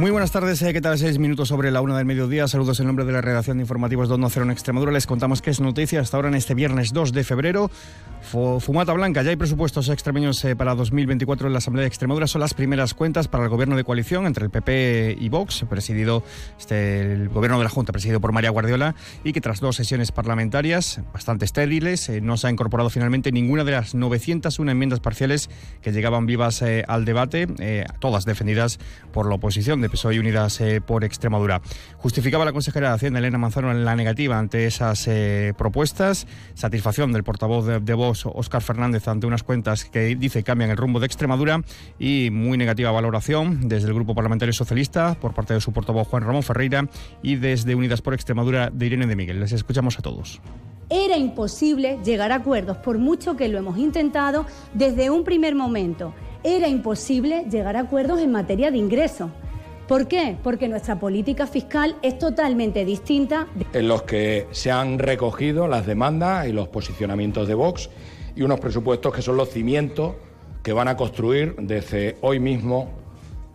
Muy buenas tardes, eh, ¿qué tal? Seis minutos sobre la una del mediodía. Saludos en nombre de la redacción de informativos de Onda Cero en Extremadura. Les contamos que es noticia hasta ahora en este viernes 2 de febrero. Fu- Fumata Blanca, ya hay presupuestos extremeños eh, para 2024 en la Asamblea de Extremadura. Son las primeras cuentas para el gobierno de coalición entre el PP y Vox, presidido este, el gobierno de la Junta, presidido por María Guardiola, y que tras dos sesiones parlamentarias bastante estériles, eh, no se ha incorporado finalmente ninguna de las 901 enmiendas parciales que llegaban vivas al debate, todas defendidas por la oposición de PSOE Unidas eh, por Extremadura. Justificaba la consejera de Hacienda, Elena Manzano, en la negativa ante esas eh, propuestas, satisfacción del portavoz de, de Vox, Óscar Fernández, ante unas cuentas que dice cambian el rumbo de Extremadura y muy negativa valoración desde el Grupo Parlamentario Socialista por parte de su portavoz Juan Ramón Ferreira y desde Unidas por Extremadura de Irene de Miguel. Les escuchamos a todos. Era imposible llegar a acuerdos, por mucho que lo hemos intentado desde un primer momento. Era imposible llegar a acuerdos en materia de ingresos. ¿Por qué? Porque nuestra política fiscal es totalmente distinta. en los que se han recogido las demandas y los posicionamientos de Vox y unos presupuestos que son los cimientos que van a construir desde hoy mismo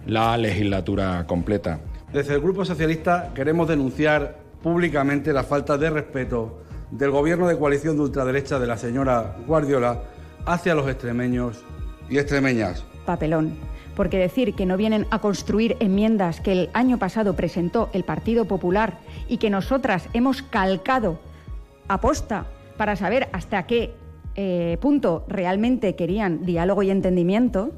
la legislatura completa. Desde el Grupo Socialista queremos denunciar públicamente la falta de respeto del gobierno de coalición de ultraderecha de la señora Guardiola hacia los extremeños y extremeñas. papelón. Porque decir que no vienen a construir enmiendas que el año pasado presentó el Partido Popular y que nosotras hemos calcado aposta para saber hasta qué eh, punto realmente querían diálogo y entendimiento,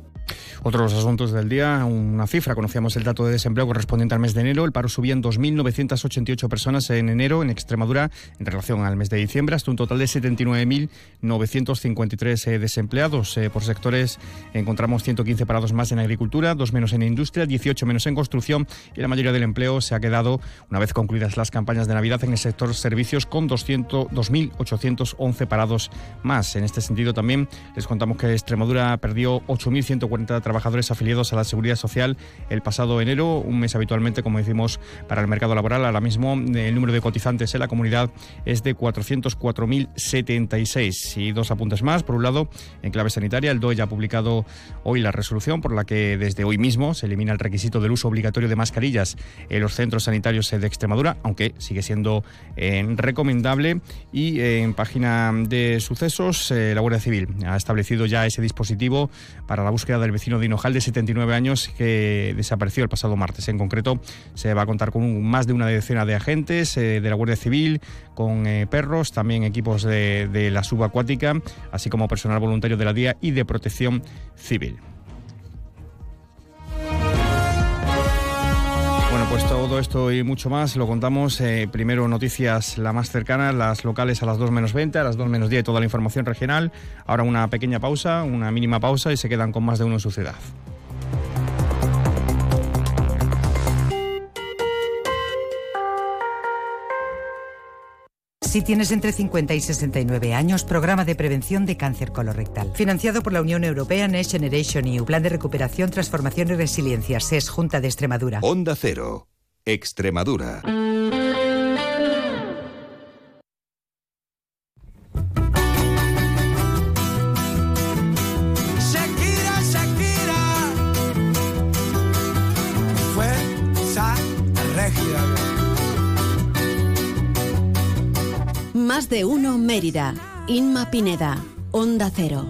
Otros asuntos del día, una cifra, conocíamos el dato de desempleo correspondiente al mes de enero, el paro subía en 2.988 personas en enero en Extremadura en relación al mes de diciembre, hasta un total de 79.953 eh, desempleados. Eh, por sectores encontramos 115 parados más en agricultura, dos menos en industria, 18 menos en construcción y la mayoría del empleo se ha quedado, una vez concluidas las campañas de Navidad, en el sector servicios con 200 2.811 parados más. En este sentido también les contamos que Extremadura perdió 8.140 trabajadores afiliados a la Seguridad Social el pasado enero, un mes habitualmente, como decimos, para el mercado laboral. Ahora mismo el número de cotizantes en la comunidad es de 404.076. Y dos apuntes más. Por un lado, en clave sanitaria, el DOE ha publicado hoy la resolución por la que desde hoy mismo se elimina el requisito del uso obligatorio de mascarillas en los centros sanitarios de Extremadura, aunque sigue siendo eh, recomendable. Y eh, en página de sucesos, eh, la Guardia Civil ha establecido ya ese dispositivo para la búsqueda del vecino de Hinojal de 79 años que desapareció el pasado martes. En concreto, se va a contar con más de una decena de agentes eh, de la Guardia Civil, con eh, perros, también equipos de, de la subacuática, así como personal voluntario de la DIA y de protección civil. Todo esto y mucho más lo contamos. eh, primero noticias la más cercana, las locales a las 2 menos 20, a las 2 menos 10 toda la información regional. Ahora una pequeña pausa, una mínima pausa y se quedan con más de uno en su ciudad. Si tienes entre 50 y 69 años, programa de prevención de cáncer colorectal. Financiado por la Unión Europea Next Generation EU, Plan de Recuperación, Transformación y Resiliencia, SES, Junta de Extremadura. Onda Cero, Extremadura. Más de uno Mérida. Inma Pineda. Onda Cero.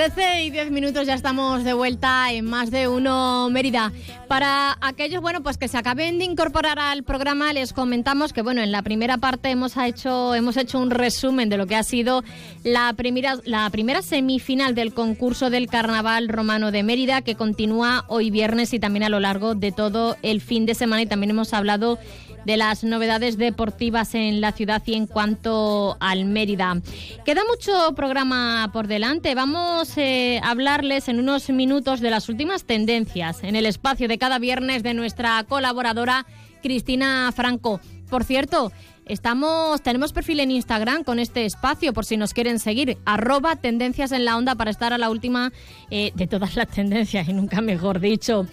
13 y 10 minutos ya estamos de vuelta en más de uno Mérida. Para aquellos, bueno, pues que se acaben de incorporar al programa, les comentamos que, bueno, en la primera parte hemos hecho, hemos hecho un resumen de lo que ha sido la primera, la primera semifinal del concurso del Carnaval Romano de Mérida, que continúa hoy viernes y también a lo largo de todo el fin de semana. Y también hemos hablado de las novedades deportivas en la ciudad y en cuanto al Mérida. Queda mucho programa por delante. Vamos eh, a hablarles en unos minutos de las últimas tendencias en el espacio de cada viernes de nuestra colaboradora Cristina Franco. Por cierto, Estamos, tenemos perfil en Instagram con este espacio por si nos quieren seguir, arroba tendencias en la onda para estar a la última eh, de todas las tendencias y nunca mejor dicho.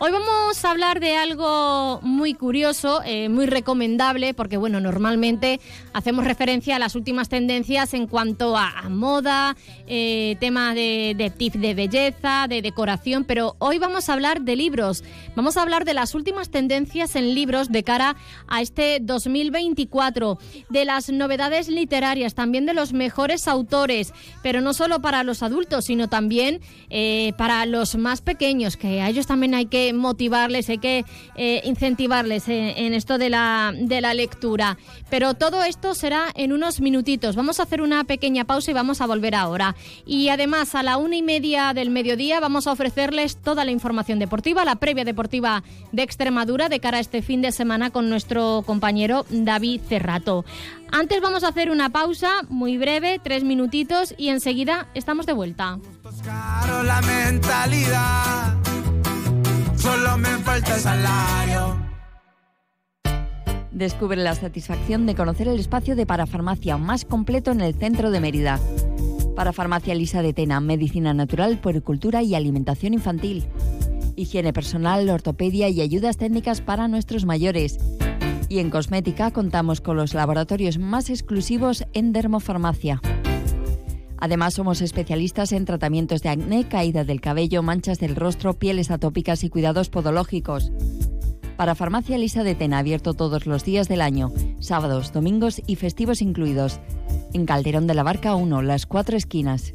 Hoy vamos a hablar de algo muy curioso, eh, muy recomendable, porque bueno, normalmente hacemos referencia a las últimas tendencias en cuanto a, moda, eh, tema de, de tips de belleza, de decoración, pero hoy vamos a hablar de libros. Vamos a hablar de las últimas tendencias en libros de cara a este 2024, de las novedades literarias, también de los mejores autores, pero no solo para los adultos, sino también eh, para los más pequeños, que a ellos también hay que motivarles, hay que eh, incentivarles en, en esto de la, de la lectura. Pero todo esto será en unos minutitos. Vamos a hacer una pequeña pausa y vamos a volver ahora. Y además, a la una y media del mediodía vamos a ofrecerles toda la información deportiva, la previa deportiva de Extremadura de cara a este fin de semana con nuestro compañero David Cerrato. Antes vamos a hacer una pausa muy breve, tres minutitos, y enseguida estamos de vuelta. Caro la mentalidad, solo me falta el salario. Descubre la satisfacción de conocer el espacio de parafarmacia más completo en el centro de Mérida. Parafarmacia Lisa de Tena, medicina natural, puericultura y alimentación infantil. Higiene personal, ortopedia y ayudas técnicas para nuestros mayores. Y en cosmética contamos con los laboratorios más exclusivos en dermofarmacia. Además, somos especialistas en tratamientos de acné, caída del cabello, manchas del rostro, pieles atópicas y cuidados podológicos. Para Farmacia Lisa de Tena, abierto todos los días del año, sábados, domingos y festivos incluidos. En Calderón de la Barca 1, las cuatro esquinas.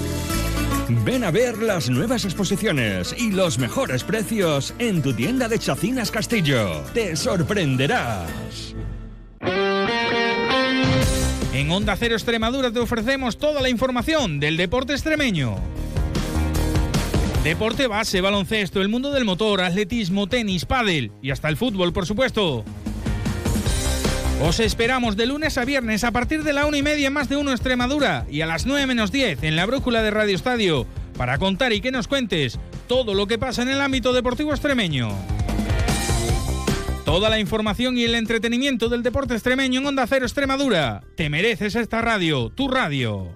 Ven a ver las nuevas exposiciones y los mejores precios en tu tienda de Chacinas Castillo. Te sorprenderás. En Onda Cero Extremadura te ofrecemos toda la información del deporte extremeño. Deporte base, baloncesto, el mundo del motor, atletismo, tenis, pádel y hasta el fútbol, por supuesto. Os esperamos de lunes a viernes a partir de la una y media más de uno Extremadura y a las 9 menos 10 en la brújula de Radio Estadio para contar y que nos cuentes todo lo que pasa en el ámbito deportivo extremeño. Toda la información y el entretenimiento del deporte extremeño en Onda Cero Extremadura. Te mereces esta radio, tu radio.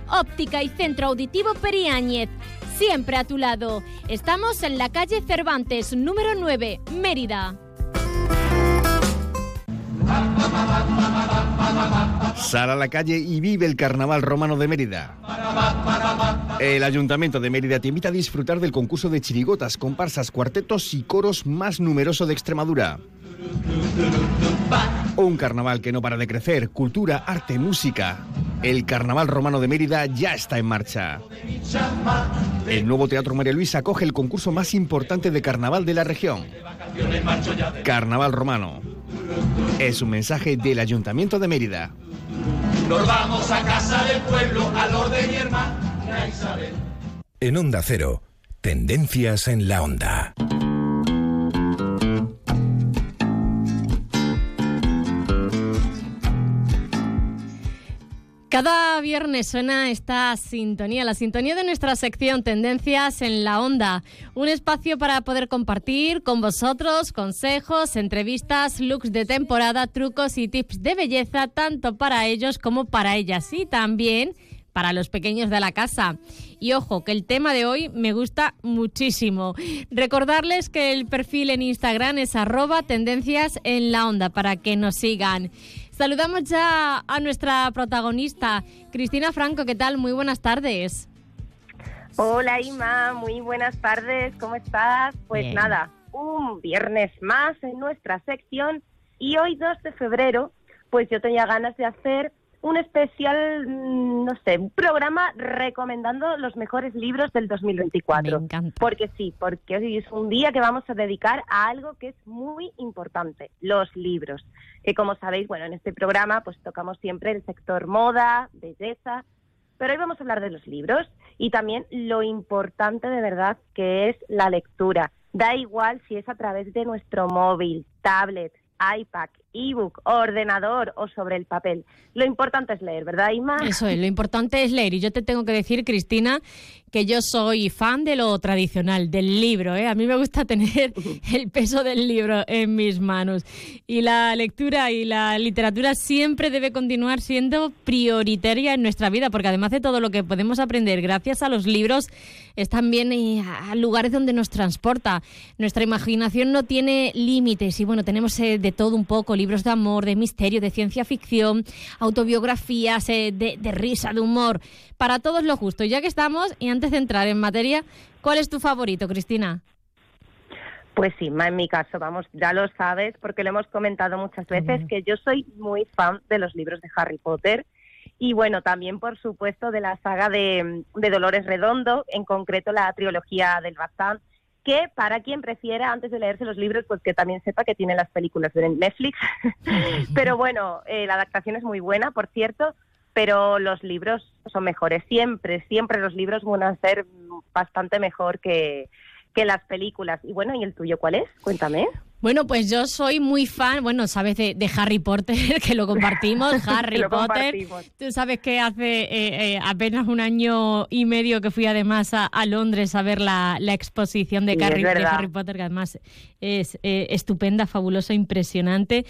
Óptica y Centro Auditivo Periáñez. Siempre a tu lado. Estamos en la calle Cervantes, número 9, Mérida. Sal a la calle y vive el Carnaval Romano de Mérida. El Ayuntamiento de Mérida te invita a disfrutar del concurso de chirigotas, comparsas, cuartetos y coros más numeroso de Extremadura. Un carnaval que no para de crecer, cultura, arte, música. El Carnaval Romano de Mérida ya está en marcha. El nuevo Teatro María Luisa acoge el concurso más importante de carnaval de la región. Carnaval Romano. Es un mensaje del Ayuntamiento de Mérida. Nos vamos a casa del pueblo, al orden mi hermana Isabel. En Onda Cero, tendencias en la onda. Cada viernes suena esta sintonía, la sintonía de nuestra sección Tendencias en la Onda. Un espacio para poder compartir con vosotros consejos, entrevistas, looks de temporada, trucos y tips de belleza, tanto para ellos como para ellas. Y también para los pequeños de la casa. Y ojo, que el tema de hoy me gusta muchísimo. Recordarles que el perfil en Instagram es arroba tendencias en la onda para que nos sigan. Saludamos ya a nuestra protagonista, Cristina Franco. ¿Qué tal? Muy buenas tardes. Hola Ima, muy buenas tardes, ¿cómo estás? Pues Bien. nada, un viernes más en nuestra sección y hoy 2 de febrero, pues yo tenía ganas de hacer un especial, mm, no sé, un programa recomendando los mejores libros del 2024. Me encanta. Porque sí, porque hoy es un día que vamos a dedicar a algo que es muy importante, los libros. Que como sabéis, bueno, en este programa pues tocamos siempre el sector moda, belleza, pero hoy vamos a hablar de los libros y también lo importante de verdad que es la lectura. Da igual si es a través de nuestro móvil, tablet, iPad, ebook, ordenador o sobre el papel. Lo importante es leer, ¿verdad, Ima? Eso es, lo importante es leer. Y yo te tengo que decir, Cristina, que yo soy fan de lo tradicional, del libro. ¿eh? A mí me gusta tener *laughs* el peso del libro en mis manos. Y la lectura y la literatura siempre debe continuar siendo prioritaria en nuestra vida, porque además de todo lo que podemos aprender gracias a los libros, es también a lugares donde nos transporta. Nuestra imaginación no tiene límites y bueno, tenemos eh, de todo un poco, libros de amor, de misterio, de ciencia ficción, autobiografías, eh, de, de risa, de humor, para todos los gustos. Ya que estamos, y antes de entrar en materia, ¿cuál es tu favorito, Cristina? Pues sí, en mi caso, vamos, ya lo sabes, porque lo hemos comentado muchas veces, que yo soy muy fan de los libros de Harry Potter. Y bueno, también, por supuesto, de la saga de, de Dolores Redondo, en concreto la trilogía del Bazán, que para quien prefiera, antes de leerse los libros, pues que también sepa que tiene las películas de Netflix. *laughs* pero bueno, eh, la adaptación es muy buena, por cierto, pero los libros son mejores. Siempre, siempre los libros van a ser bastante mejor que, que las películas. Y bueno, ¿y el tuyo cuál es? Cuéntame. Bueno, pues yo soy muy fan, bueno, sabes de, de Harry Potter, *laughs* que lo compartimos, *laughs* Harry Lo Potter. compartimos. Tú sabes que hace eh, eh, apenas un año y medio que fui además a, a Londres a ver la, la exposición de, Sí, Harry, de verdad. Harry Potter, que además es eh, estupenda, fabulosa, impresionante.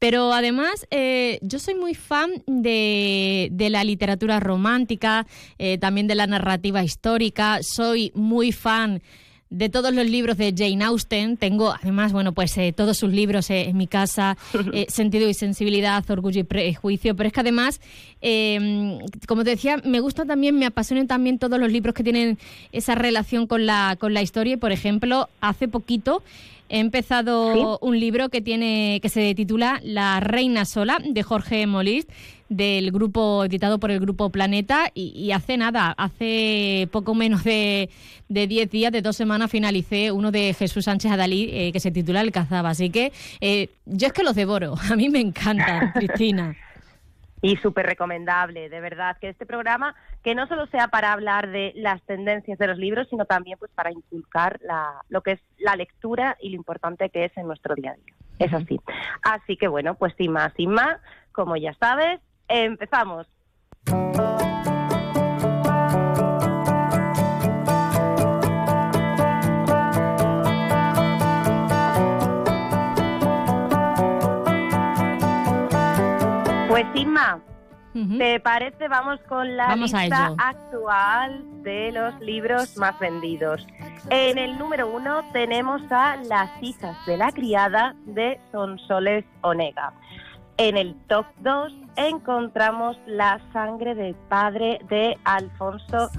Pero además, eh, yo soy muy fan de, de la literatura romántica, eh, también de la narrativa histórica. Soy muy fan de todos los libros de Jane Austen. Tengo, además, bueno, pues eh, todos sus libros eh, en mi casa, *laughs* eh, Sentido y Sensibilidad, Orgullo y Prejuicio, pero es que además, como te decía, me gusta también, me apasionan también todos los libros que tienen esa relación con la, con la historia. Y, por ejemplo, hace poquito he empezado un libro que tiene que se titula La Reina Sola, de Jorge Molist, del grupo, editado por el grupo Planeta, y, y hace nada, hace poco menos de de 10 días, de dos semanas, finalicé uno de Jesús Sánchez Adalí, eh, que se titula El Cazaba. Así que eh, yo es que los devoro, *laughs* a mí me encantan, Cristina. Y súper recomendable, de verdad, que este programa que no solo sea para hablar de las tendencias de los libros, sino también pues para inculcar la, lo que es la lectura y lo importante que es en nuestro día a día. Es así. Así que bueno, pues sin más, sin más, como ya sabes, empezamos. Pues Inma, ¿te parece? Vamos con la Vamos lista actual de los libros más vendidos. En el número uno tenemos a Las hijas de la criada de Sonsoles Onega. En el top 2 encontramos La sangre del padre de Alfonso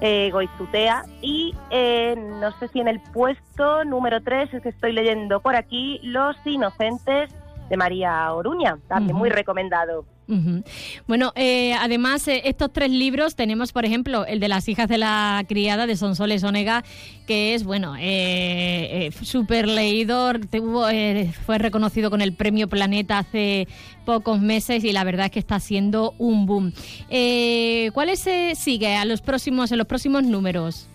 eh, Goizutea y eh, no sé si en el puesto número 3, es que estoy leyendo por aquí, Los inocentes de María Oruña, también muy recomendado. Bueno, eh, además, eh, estos tres libros tenemos, por ejemplo, el de las hijas de la criada de Sonsoles Onega, que es, bueno, eh, eh, súper leídor, tuvo, eh, fue reconocido con el premio Planeta hace pocos meses y la verdad es que está siendo un boom. ¿Cuáles se sigue a los próximos, en los próximos números?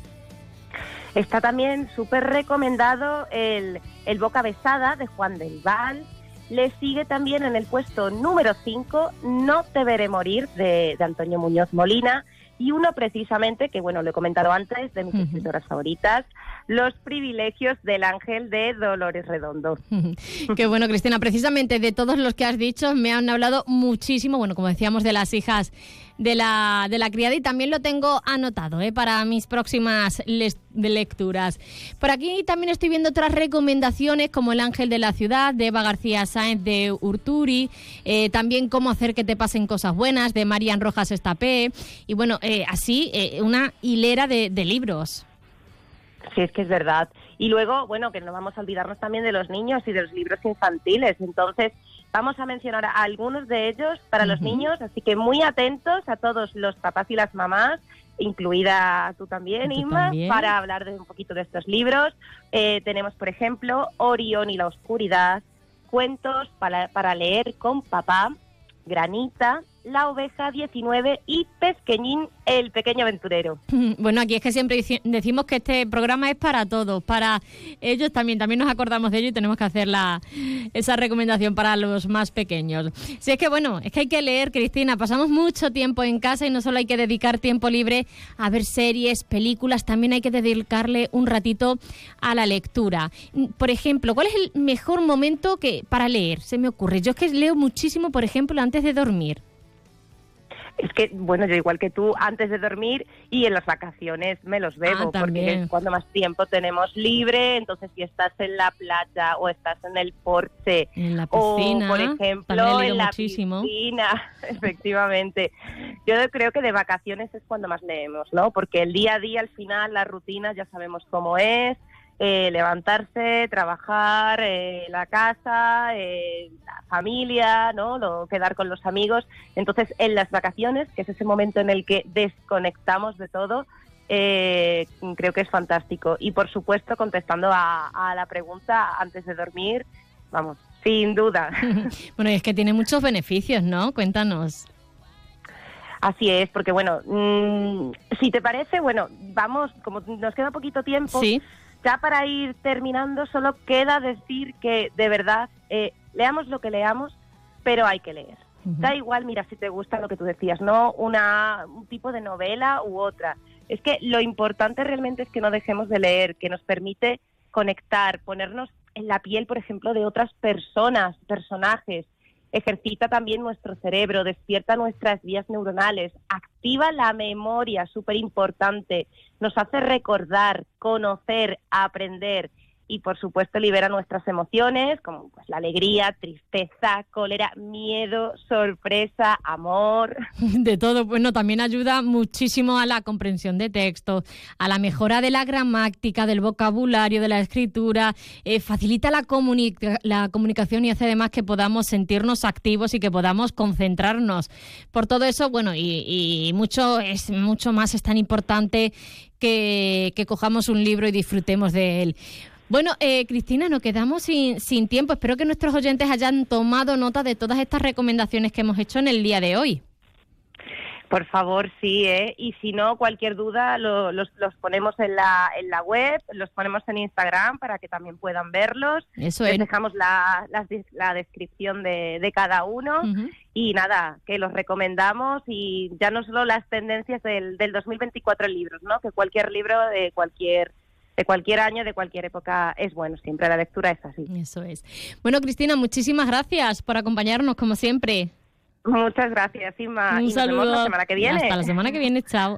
Está también súper recomendado el, el Boca Besada de Juan del Val. Le sigue también en el puesto número 5 No te veré morir de, de Antonio Muñoz Molina. Y uno precisamente, que bueno, lo he comentado antes, de mis escritoras favoritas, Los privilegios del ángel de Dolores Redondo. *laughs* Qué bueno, Cristina. Precisamente de todos los que has dicho, me han hablado muchísimo, bueno, como decíamos, de las hijas de la, de la criada y también lo tengo anotado ¿eh? para mis próximas de lecturas. Por aquí también estoy viendo otras recomendaciones como El ángel de la ciudad de Eva García Sáenz de Urturi, eh, también Cómo hacer que te pasen cosas buenas de Marian Rojas Estapé y bueno, eh, así eh, una hilera de, de libros. Sí, es que es verdad. Y luego, bueno, que no vamos a olvidarnos también de los niños y de los libros infantiles. Entonces, vamos a mencionar a algunos de ellos para los niños, así que muy atentos a todos los papás y las mamás, incluida tú también, Tú Inma, también. para hablar de un poquito de estos libros. Eh, tenemos, por ejemplo, Orión y la oscuridad, cuentos para, para leer con papá, Granita, La oveja 19 y Pesqueñín, el pequeño aventurero. *laughs* Bueno, aquí es que siempre decimos que este programa es para todos, para ellos también, también nos acordamos de ello y tenemos que hacer la, esa recomendación para los más pequeños. Si es que bueno, es que hay que leer, Cristina, pasamos mucho tiempo en casa y no solo hay que dedicar tiempo libre a ver series, películas, también hay que dedicarle un ratito a la lectura. Por ejemplo, ¿cuál es el mejor momento que para leer? Se me ocurre. Yo es que leo muchísimo, por ejemplo, antes de dormir. Es que, bueno, yo igual que tú, antes de dormir y en las vacaciones me los bebo, Ah, porque también. es cuando más tiempo tenemos libre, entonces si estás en la playa o estás en el porche En la o, piscina, por también he ejemplo, en la muchísimo. piscina, *laughs* efectivamente. Yo creo que de vacaciones es cuando más leemos, ¿no? Porque el día a día, al final, la rutina ya sabemos cómo es, eh, levantarse, trabajar, eh, la casa, eh, la familia, ¿no? Lo, quedar con los amigos. Entonces, en las vacaciones, que es ese momento en el que desconectamos de todo, eh, creo que es fantástico. Y por supuesto, contestando a, a la pregunta antes de dormir, vamos, sin duda. *laughs* Bueno, y es que tiene muchos beneficios, ¿no? Cuéntanos. Así es, porque bueno, mm, si te parece, bueno, vamos, como nos queda poquito tiempo, Sí. Ya para ir terminando, solo queda decir que de verdad eh, leamos lo que leamos, pero hay que leer. Da igual, mira, si te gusta lo que tú decías, no una, un tipo de novela u otra. Es que lo importante realmente es que no dejemos de leer, que nos permite conectar, ponernos en la piel, por ejemplo, de otras personas, personajes. Ejercita también nuestro cerebro, despierta nuestras vías neuronales, activa la memoria, súper importante, nos hace recordar, conocer, aprender y por supuesto libera nuestras emociones como pues la alegría, tristeza, cólera, miedo, sorpresa, amor. *laughs* De todo, bueno, también ayuda muchísimo a la comprensión de texto, a la mejora de la gramática, del vocabulario, de la escritura, eh, facilita la, comunica- la comunicación y hace además que podamos sentirnos activos y que podamos concentrarnos. Por todo eso, bueno, y, mucho es mucho más es tan importante que cojamos un libro y disfrutemos de él. Bueno, eh, Cristina, nos quedamos sin, sin tiempo. Espero que nuestros oyentes hayan tomado nota de todas estas recomendaciones que hemos hecho en el día de hoy. Por favor, sí, ¿eh? Y si no, cualquier duda lo- los, los ponemos en la, en la web, los ponemos en Instagram para que también puedan verlos. Eso Les es. dejamos la, la, la descripción de, de cada uno. Y nada, que los recomendamos y ya no solo las tendencias del, del 2024 en libros, ¿no? Que cualquier libro de cualquier de cualquier año, de cualquier época es bueno siempre. La lectura es así. Eso es. Bueno, Cristina, muchísimas gracias por acompañarnos, como siempre. Muchas gracias, Inma. Un y nos saludo. vemos la semana que viene. Hasta la semana que viene, chao.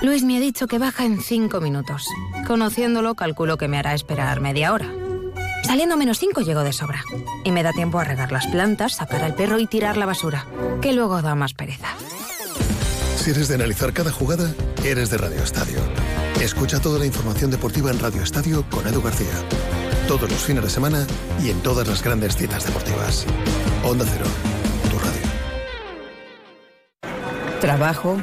Luis me ha dicho que baja en cinco minutos. Conociéndolo, calculo que me hará esperar media hora. Saliendo a menos cinco llego de sobra. Y me da tiempo a regar las plantas, sacar al perro y tirar la basura, que luego da más pereza. Si eres de analizar cada jugada, eres de Radio Estadio. Escucha toda la información deportiva en Radio Estadio con Edu García. Todos los fines de semana y en todas las grandes citas deportivas. Onda Cero, tu radio. Trabajo,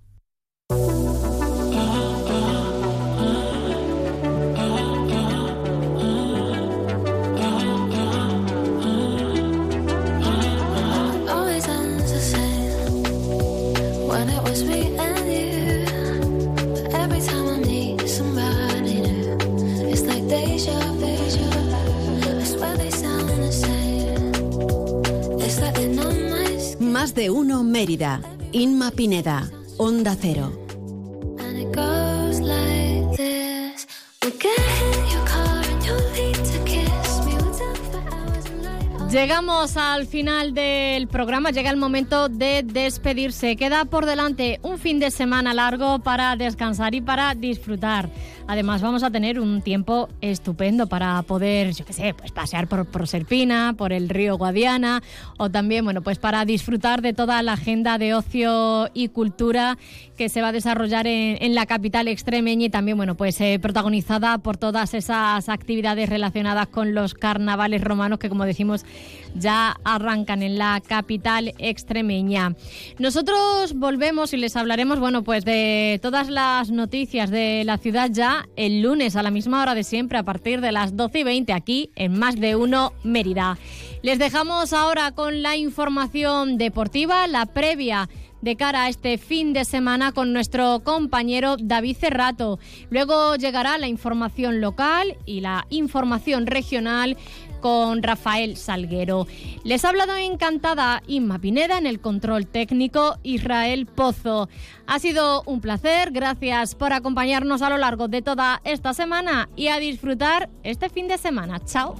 Más de uno Mérida. Inma Pineda. Onda Cero. Llegamos al final del programa, llega el momento de despedirse. Queda por delante un fin de semana largo para descansar y para disfrutar. Además vamos a tener un tiempo estupendo para poder, yo qué sé, pues pasear por Proserpina, por el río Guadiana o también, bueno, pues para disfrutar de toda la agenda de ocio y cultura que se va a desarrollar en, la capital extremeña y también, bueno, pues eh, protagonizada por todas esas actividades relacionadas con los carnavales romanos que, como decimos, ya arrancan en la capital extremeña. Nosotros volvemos y les hablaremos, bueno, pues de todas las noticias de la ciudad ya el lunes a la misma hora de siempre, a partir de las 12 y 20, aquí en Más de Uno Mérida. Les dejamos ahora con la información deportiva, la previa de cara a este fin de semana con nuestro compañero David Cerrato. Luego llegará la información local y la información regional con Rafael Salguero. Les ha hablado encantada Inma Pineda en el control técnico Israel Pozo. Ha sido un placer, gracias por acompañarnos a lo largo de toda esta semana y a disfrutar este fin de semana. Chao.